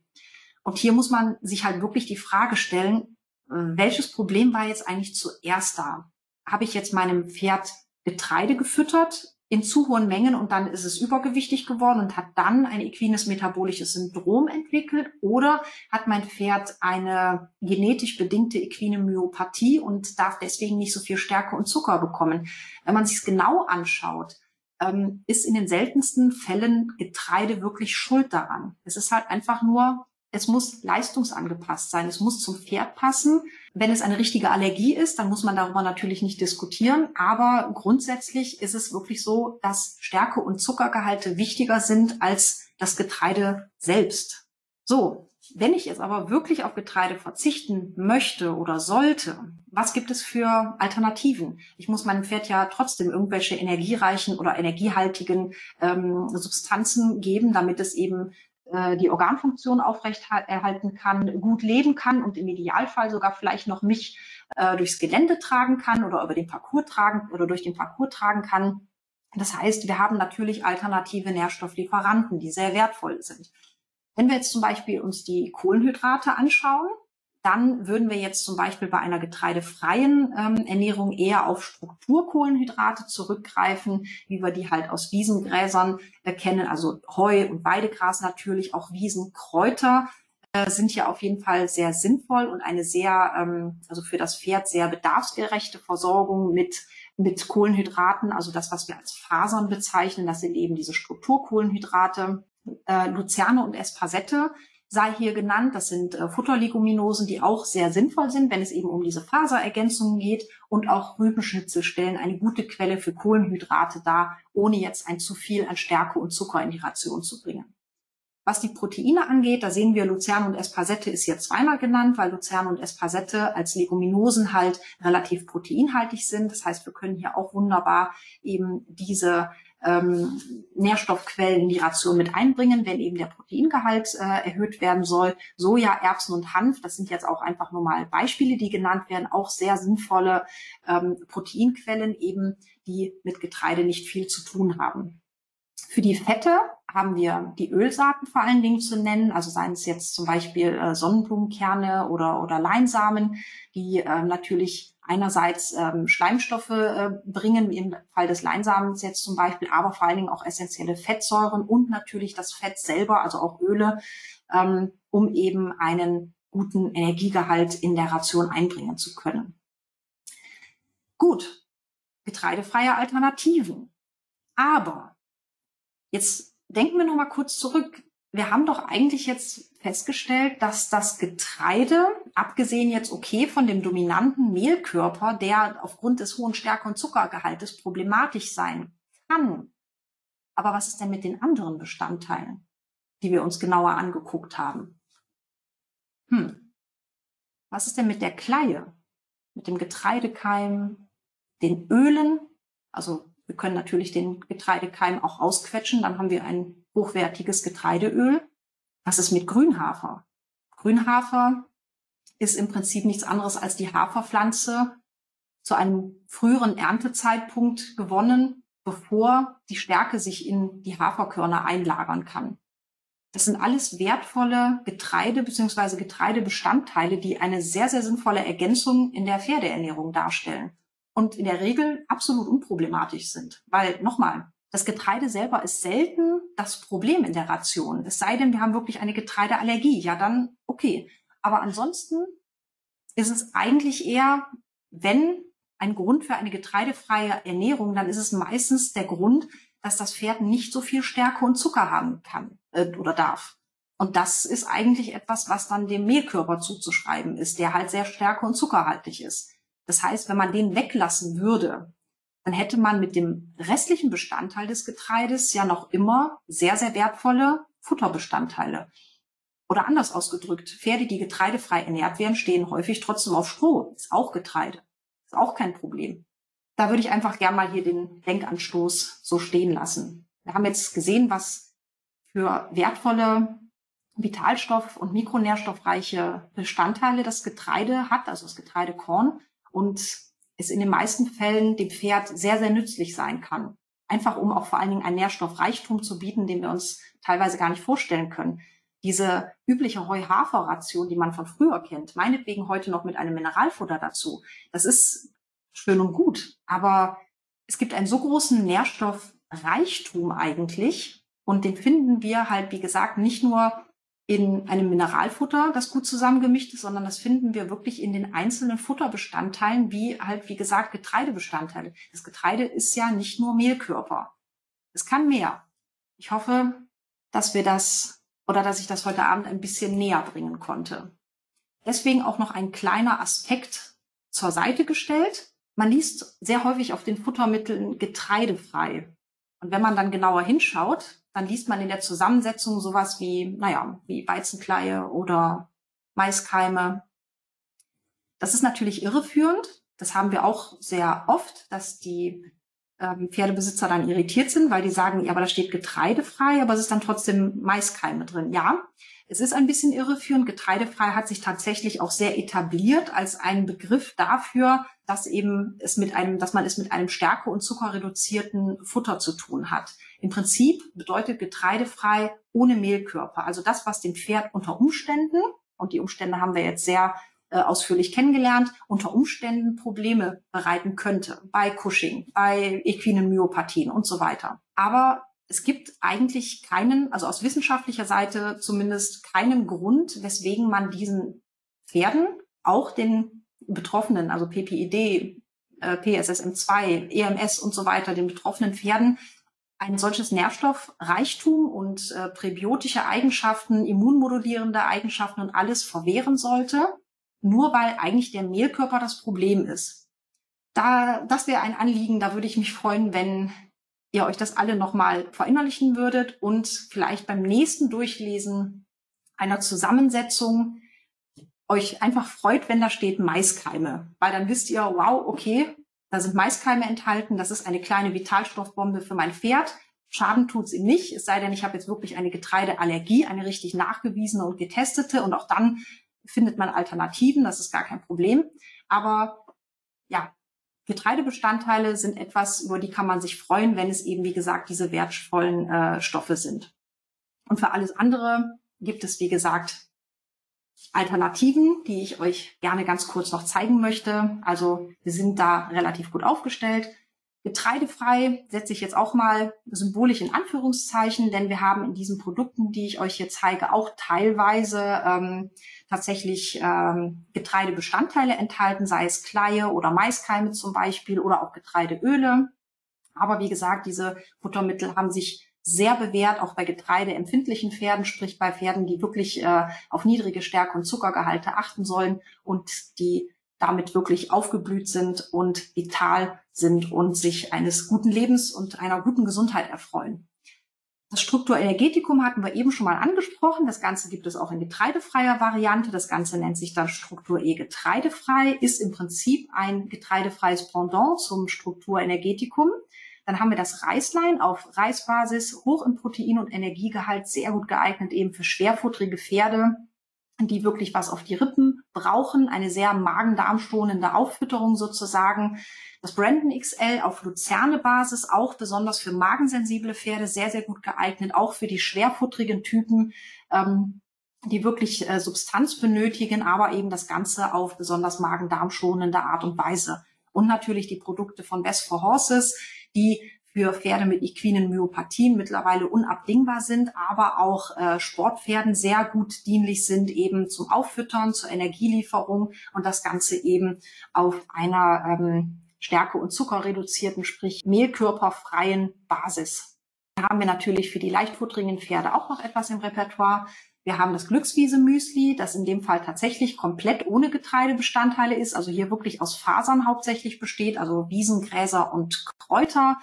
Und hier muss man sich halt wirklich die Frage stellen, äh, welches Problem war jetzt eigentlich zuerst da? Habe ich jetzt meinem Pferd Getreide gefüttert in zu hohen Mengen und dann ist es übergewichtig geworden und hat dann ein equines metabolisches Syndrom entwickelt oder hat mein Pferd eine genetisch bedingte equine Myopathie und darf deswegen nicht so viel Stärke und Zucker bekommen. Wenn man sich es genau anschaut, ähm, ist in den seltensten Fällen Getreide wirklich schuld daran. Es ist halt einfach nur es muss leistungsangepasst sein. Es muss zum Pferd passen. Wenn es eine richtige Allergie ist, dann muss man darüber natürlich nicht diskutieren. Aber grundsätzlich ist es wirklich so, dass Stärke und Zuckergehalte wichtiger sind als das Getreide selbst. So. Wenn ich jetzt aber wirklich auf Getreide verzichten möchte oder sollte, was gibt es für Alternativen? Ich muss meinem Pferd ja trotzdem irgendwelche energiereichen oder energiehaltigen ähm, Substanzen geben, damit es eben die Organfunktion aufrechterhalten kann, gut leben kann und im Idealfall sogar vielleicht noch mich äh, durchs Gelände tragen kann oder über den Parcours tragen oder durch den Parcours tragen kann. Das heißt, wir haben natürlich alternative Nährstofflieferanten, die sehr wertvoll sind. Wenn wir jetzt zum Beispiel uns die Kohlenhydrate anschauen, dann würden wir jetzt zum Beispiel bei einer getreidefreien ähm, Ernährung eher auf Strukturkohlenhydrate zurückgreifen, wie wir die halt aus Wiesengräsern erkennen, also Heu und Weidegras natürlich, auch Wiesenkräuter äh, sind hier auf jeden Fall sehr sinnvoll und eine sehr, ähm, also für das Pferd sehr bedarfsgerechte Versorgung mit mit Kohlenhydraten, also das, was wir als Fasern bezeichnen, das sind eben diese Strukturkohlenhydrate. Äh, Luzerne und Espasette sei hier genannt. Das sind äh, Futterleguminosen, die auch sehr sinnvoll sind, wenn es eben um diese Faserergänzungen geht. Und auch Rübenschnitzel stellen eine gute Quelle für Kohlenhydrate dar, ohne jetzt ein zu viel an Stärke und Zucker in die Ration zu bringen. Was die Proteine angeht, da sehen wir Luzern und Espasette ist hier zweimal genannt, weil Luzern und Espasette als Leguminosen halt relativ proteinhaltig sind. Das heißt, wir können hier auch wunderbar eben diese ähm, Nährstoffquellen in die Ration mit einbringen, wenn eben der Proteingehalt äh, erhöht werden soll. Soja, Erbsen und Hanf, das sind jetzt auch einfach nur mal Beispiele, die genannt werden, auch sehr sinnvolle ähm, Proteinquellen eben, die mit Getreide nicht viel zu tun haben. Für die Fette haben wir die Ölsaaten vor allen Dingen zu nennen, also seien es jetzt zum Beispiel äh, Sonnenblumenkerne oder, oder Leinsamen, die äh, natürlich einerseits ähm, Schleimstoffe äh, bringen, im Fall des Leinsamens jetzt zum Beispiel, aber vor allen Dingen auch essentielle Fettsäuren und natürlich das Fett selber, also auch Öle, ähm, um eben einen guten Energiegehalt in der Ration einbringen zu können. Gut, getreidefreie Alternativen. Aber jetzt denken wir noch mal kurz zurück wir haben doch eigentlich jetzt festgestellt, dass das Getreide, abgesehen jetzt okay von dem dominanten Mehlkörper, der aufgrund des hohen Stärke- und Zuckergehaltes problematisch sein kann. Aber was ist denn mit den anderen Bestandteilen, die wir uns genauer angeguckt haben? Hm. Was ist denn mit der Kleie, mit dem Getreidekeim, den Ölen? Also wir können natürlich den Getreidekeim auch ausquetschen, dann haben wir ein hochwertiges Getreideöl. Was ist mit Grünhafer? Grünhafer ist im Prinzip nichts anderes als die Haferpflanze zu einem früheren Erntezeitpunkt gewonnen, bevor die Stärke sich in die Haferkörner einlagern kann. Das sind alles wertvolle Getreide bzw. Getreidebestandteile, die eine sehr, sehr sinnvolle Ergänzung in der Pferdeernährung darstellen und in der Regel absolut unproblematisch sind. Weil nochmal, das Getreide selber ist selten das Problem in der Ration. Es sei denn, wir haben wirklich eine Getreideallergie. Ja, dann okay. Aber ansonsten ist es eigentlich eher, wenn ein Grund für eine getreidefreie Ernährung, dann ist es meistens der Grund, dass das Pferd nicht so viel Stärke und Zucker haben kann äh, oder darf. Und das ist eigentlich etwas, was dann dem Mehlkörper zuzuschreiben ist, der halt sehr stärke- und zuckerhaltig ist. Das heißt, wenn man den weglassen würde, dann hätte man mit dem restlichen Bestandteil des Getreides ja noch immer sehr, sehr wertvolle Futterbestandteile. Oder anders ausgedrückt, Pferde, die getreidefrei ernährt werden, stehen häufig trotzdem auf Stroh. Ist auch Getreide. Ist auch kein Problem. Da würde ich einfach gern mal hier den Denkanstoß so stehen lassen. Wir haben jetzt gesehen, was für wertvolle Vitalstoff- und mikronährstoffreiche Bestandteile das Getreide hat, also das Getreidekorn, und es in den meisten Fällen dem Pferd sehr, sehr nützlich sein kann. Einfach um auch vor allen Dingen einen Nährstoffreichtum zu bieten, den wir uns teilweise gar nicht vorstellen können diese übliche Heu-Hafer-Ration, die man von früher kennt, meinetwegen heute noch mit einem Mineralfutter dazu, das ist schön und gut. Aber es gibt einen so großen Nährstoffreichtum eigentlich und den finden wir halt, wie gesagt, nicht nur in einem Mineralfutter, das gut zusammengemischt ist, sondern das finden wir wirklich in den einzelnen Futterbestandteilen, wie halt, wie gesagt, Getreidebestandteile. Das Getreide ist ja nicht nur Mehlkörper. Es kann mehr. Ich hoffe, dass wir das oder dass ich das heute Abend ein bisschen näher bringen konnte. Deswegen auch noch ein kleiner Aspekt zur Seite gestellt. Man liest sehr häufig auf den Futtermitteln getreidefrei. Und wenn man dann genauer hinschaut, dann liest man in der Zusammensetzung sowas wie, naja, wie Weizenkleie oder Maiskeime. Das ist natürlich irreführend. Das haben wir auch sehr oft, dass die ähm, Pferdebesitzer dann irritiert sind, weil die sagen, ja, aber da steht getreidefrei, aber es ist dann trotzdem Maiskeime drin. Ja, es ist ein bisschen irreführend. Getreidefrei hat sich tatsächlich auch sehr etabliert als ein Begriff dafür, dass eben es mit einem, dass man es mit einem stärke- und zuckerreduzierten Futter zu tun hat. Im Prinzip bedeutet getreidefrei ohne Mehlkörper. Also das, was dem Pferd unter Umständen, und die Umstände haben wir jetzt sehr äh, ausführlich kennengelernt, unter Umständen Probleme bereiten könnte bei Cushing, bei equinen Myopathien und so weiter. Aber es gibt eigentlich keinen, also aus wissenschaftlicher Seite zumindest keinen Grund, weswegen man diesen Pferden, auch den Betroffenen, also PPID, äh, PSSM2, EMS und so weiter, den betroffenen Pferden ein solches Nährstoffreichtum und äh, präbiotische Eigenschaften, immunmodulierende Eigenschaften und alles verwehren sollte, nur weil eigentlich der Mehlkörper das Problem ist. Da, das wäre ein Anliegen, da würde ich mich freuen, wenn ihr euch das alle nochmal verinnerlichen würdet und vielleicht beim nächsten Durchlesen einer Zusammensetzung euch einfach freut, wenn da steht Maiskeime, weil dann wisst ihr, wow, okay, da sind Maiskeime enthalten, das ist eine kleine Vitalstoffbombe für mein Pferd. Schaden tut's ihm nicht, es sei denn, ich habe jetzt wirklich eine Getreideallergie, eine richtig nachgewiesene und getestete und auch dann findet man Alternativen, das ist gar kein Problem. Aber ja, Getreidebestandteile sind etwas, über die kann man sich freuen, wenn es eben, wie gesagt, diese wertvollen äh, Stoffe sind. Und für alles andere gibt es, wie gesagt, Alternativen, die ich euch gerne ganz kurz noch zeigen möchte. Also wir sind da relativ gut aufgestellt. Getreidefrei setze ich jetzt auch mal symbolisch in Anführungszeichen, denn wir haben in diesen Produkten, die ich euch hier zeige, auch teilweise ähm, tatsächlich ähm, Getreidebestandteile enthalten, sei es Kleie oder Maiskeime zum Beispiel oder auch Getreideöle. Aber wie gesagt, diese Futtermittel haben sich sehr bewährt, auch bei getreideempfindlichen Pferden, sprich bei Pferden, die wirklich äh, auf niedrige Stärke und Zuckergehalte achten sollen und die damit wirklich aufgeblüht sind und vital sind und sich eines guten Lebens und einer guten Gesundheit erfreuen. Das Strukturenergetikum hatten wir eben schon mal angesprochen. Das Ganze gibt es auch in getreidefreier Variante. Das Ganze nennt sich dann Struktur E getreidefrei, ist im Prinzip ein getreidefreies Pendant zum Strukturenergetikum. Dann haben wir das Reislein auf Reisbasis, hoch im Protein- und Energiegehalt, sehr gut geeignet eben für schwerfutterige Pferde, die wirklich was auf die Rippen brauchen, eine sehr magen-darm-schonende Auffütterung sozusagen. Das Brandon XL auf Luzerne-Basis, auch besonders für magensensible Pferde, sehr, sehr gut geeignet, auch für die schwerfutterigen Typen, ähm, die wirklich äh, Substanz benötigen, aber eben das Ganze auf besonders magen-darm-schonende Art und Weise. Und natürlich die Produkte von Best for Horses, die für Pferde mit equinen Myopathien mittlerweile unabdingbar sind, aber auch äh, Sportpferden sehr gut dienlich sind, eben zum Auffüttern, zur Energielieferung und das Ganze eben auf einer ähm, stärke- und zuckerreduzierten, sprich mehlkörperfreien Basis. Da haben wir natürlich für die leichtfutterigen Pferde auch noch etwas im Repertoire. Wir haben das Glückswiese-Müsli, das in dem Fall tatsächlich komplett ohne Getreidebestandteile ist, also hier wirklich aus Fasern hauptsächlich besteht, also Wiesengräser und Kräuter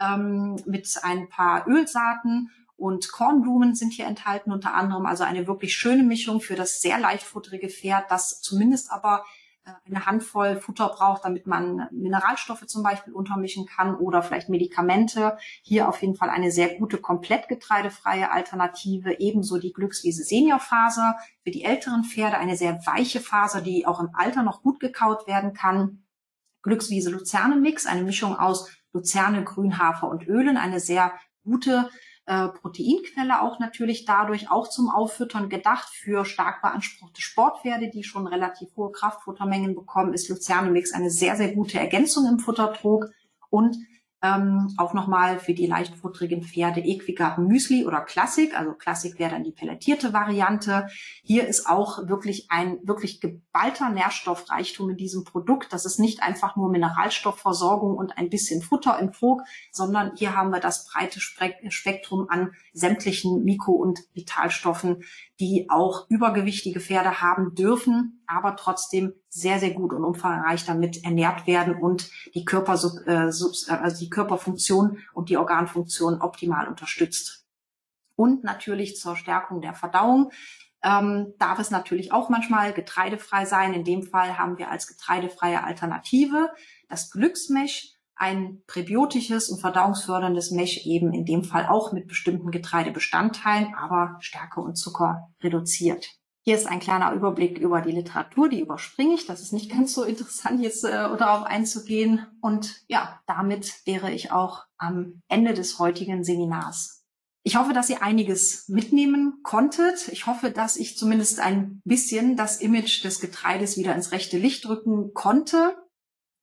ähm, mit ein paar Ölsaaten und Kornblumen sind hier enthalten unter anderem, also eine wirklich schöne Mischung für das sehr leichtfutterige Pferd, das zumindest aber eine Handvoll Futter braucht, damit man Mineralstoffe zum Beispiel untermischen kann oder vielleicht Medikamente. Hier auf jeden Fall eine sehr gute, komplett getreidefreie Alternative. Ebenso die Glückswiese Seniorfaser für die älteren Pferde, eine sehr weiche Faser, die auch im Alter noch gut gekaut werden kann. Glückswiese Luzerne Mix, eine Mischung aus Luzerne, Grünhafer und Ölen, eine sehr gute äh, Proteinquelle auch natürlich dadurch auch zum Auffüttern gedacht für stark beanspruchte Sportpferde, die schon relativ hohe Kraftfuttermengen bekommen, ist Luzerne Mix eine sehr, sehr gute Ergänzung im Futtertrog und ähm, auch nochmal für die leichtfutterigen Pferde Equigard Müsli oder Klassik. Also Klassik wäre dann die pelletierte Variante. Hier ist auch wirklich ein wirklich geballter Nährstoffreichtum in diesem Produkt. Das ist nicht einfach nur Mineralstoffversorgung und ein bisschen Futter im Trog, sondern hier haben wir das breite Spektrum an sämtlichen Mikro- und Vitalstoffen, die auch übergewichtige Pferde haben dürfen, aber trotzdem sehr, sehr gut und umfangreich damit ernährt werden und die, Körper, äh, also die Körperfunktion und die Organfunktion optimal unterstützt. Und natürlich zur Stärkung der Verdauung ähm, darf es natürlich auch manchmal getreidefrei sein. In dem Fall haben wir als getreidefreie Alternative das Glücksmesh ein präbiotisches und verdauungsförderndes Mesh eben in dem Fall auch mit bestimmten Getreidebestandteilen, aber Stärke und Zucker reduziert. Hier ist ein kleiner Überblick über die Literatur, die überspringe ich. Das ist nicht ganz so interessant, jetzt äh, darauf einzugehen. Und ja, damit wäre ich auch am Ende des heutigen Seminars. Ich hoffe, dass ihr einiges mitnehmen konntet. Ich hoffe, dass ich zumindest ein bisschen das Image des Getreides wieder ins rechte Licht rücken konnte.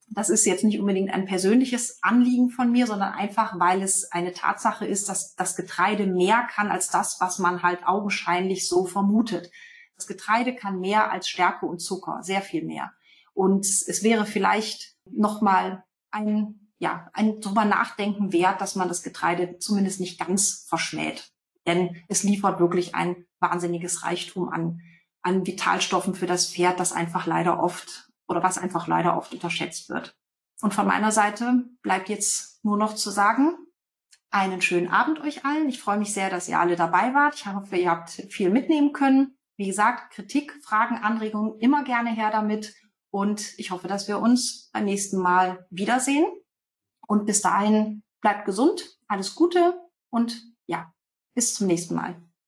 Das ist jetzt nicht unbedingt ein persönliches Anliegen von mir, sondern einfach, weil es eine Tatsache ist, dass das Getreide mehr kann als das, was man halt augenscheinlich so vermutet. Das Getreide kann mehr als Stärke und Zucker, sehr viel mehr. Und es wäre vielleicht nochmal ein, ja, ein drüber nachdenken wert, dass man das Getreide zumindest nicht ganz verschmäht. Denn es liefert wirklich ein wahnsinniges Reichtum an, an Vitalstoffen für das Pferd, das einfach leider oft oder was einfach leider oft unterschätzt wird. Und von meiner Seite bleibt jetzt nur noch zu sagen, einen schönen Abend euch allen. Ich freue mich sehr, dass ihr alle dabei wart. Ich hoffe, ihr habt viel mitnehmen können. Wie gesagt, Kritik, Fragen, Anregungen immer gerne her damit. Und ich hoffe, dass wir uns beim nächsten Mal wiedersehen. Und bis dahin bleibt gesund, alles Gute und ja, bis zum nächsten Mal.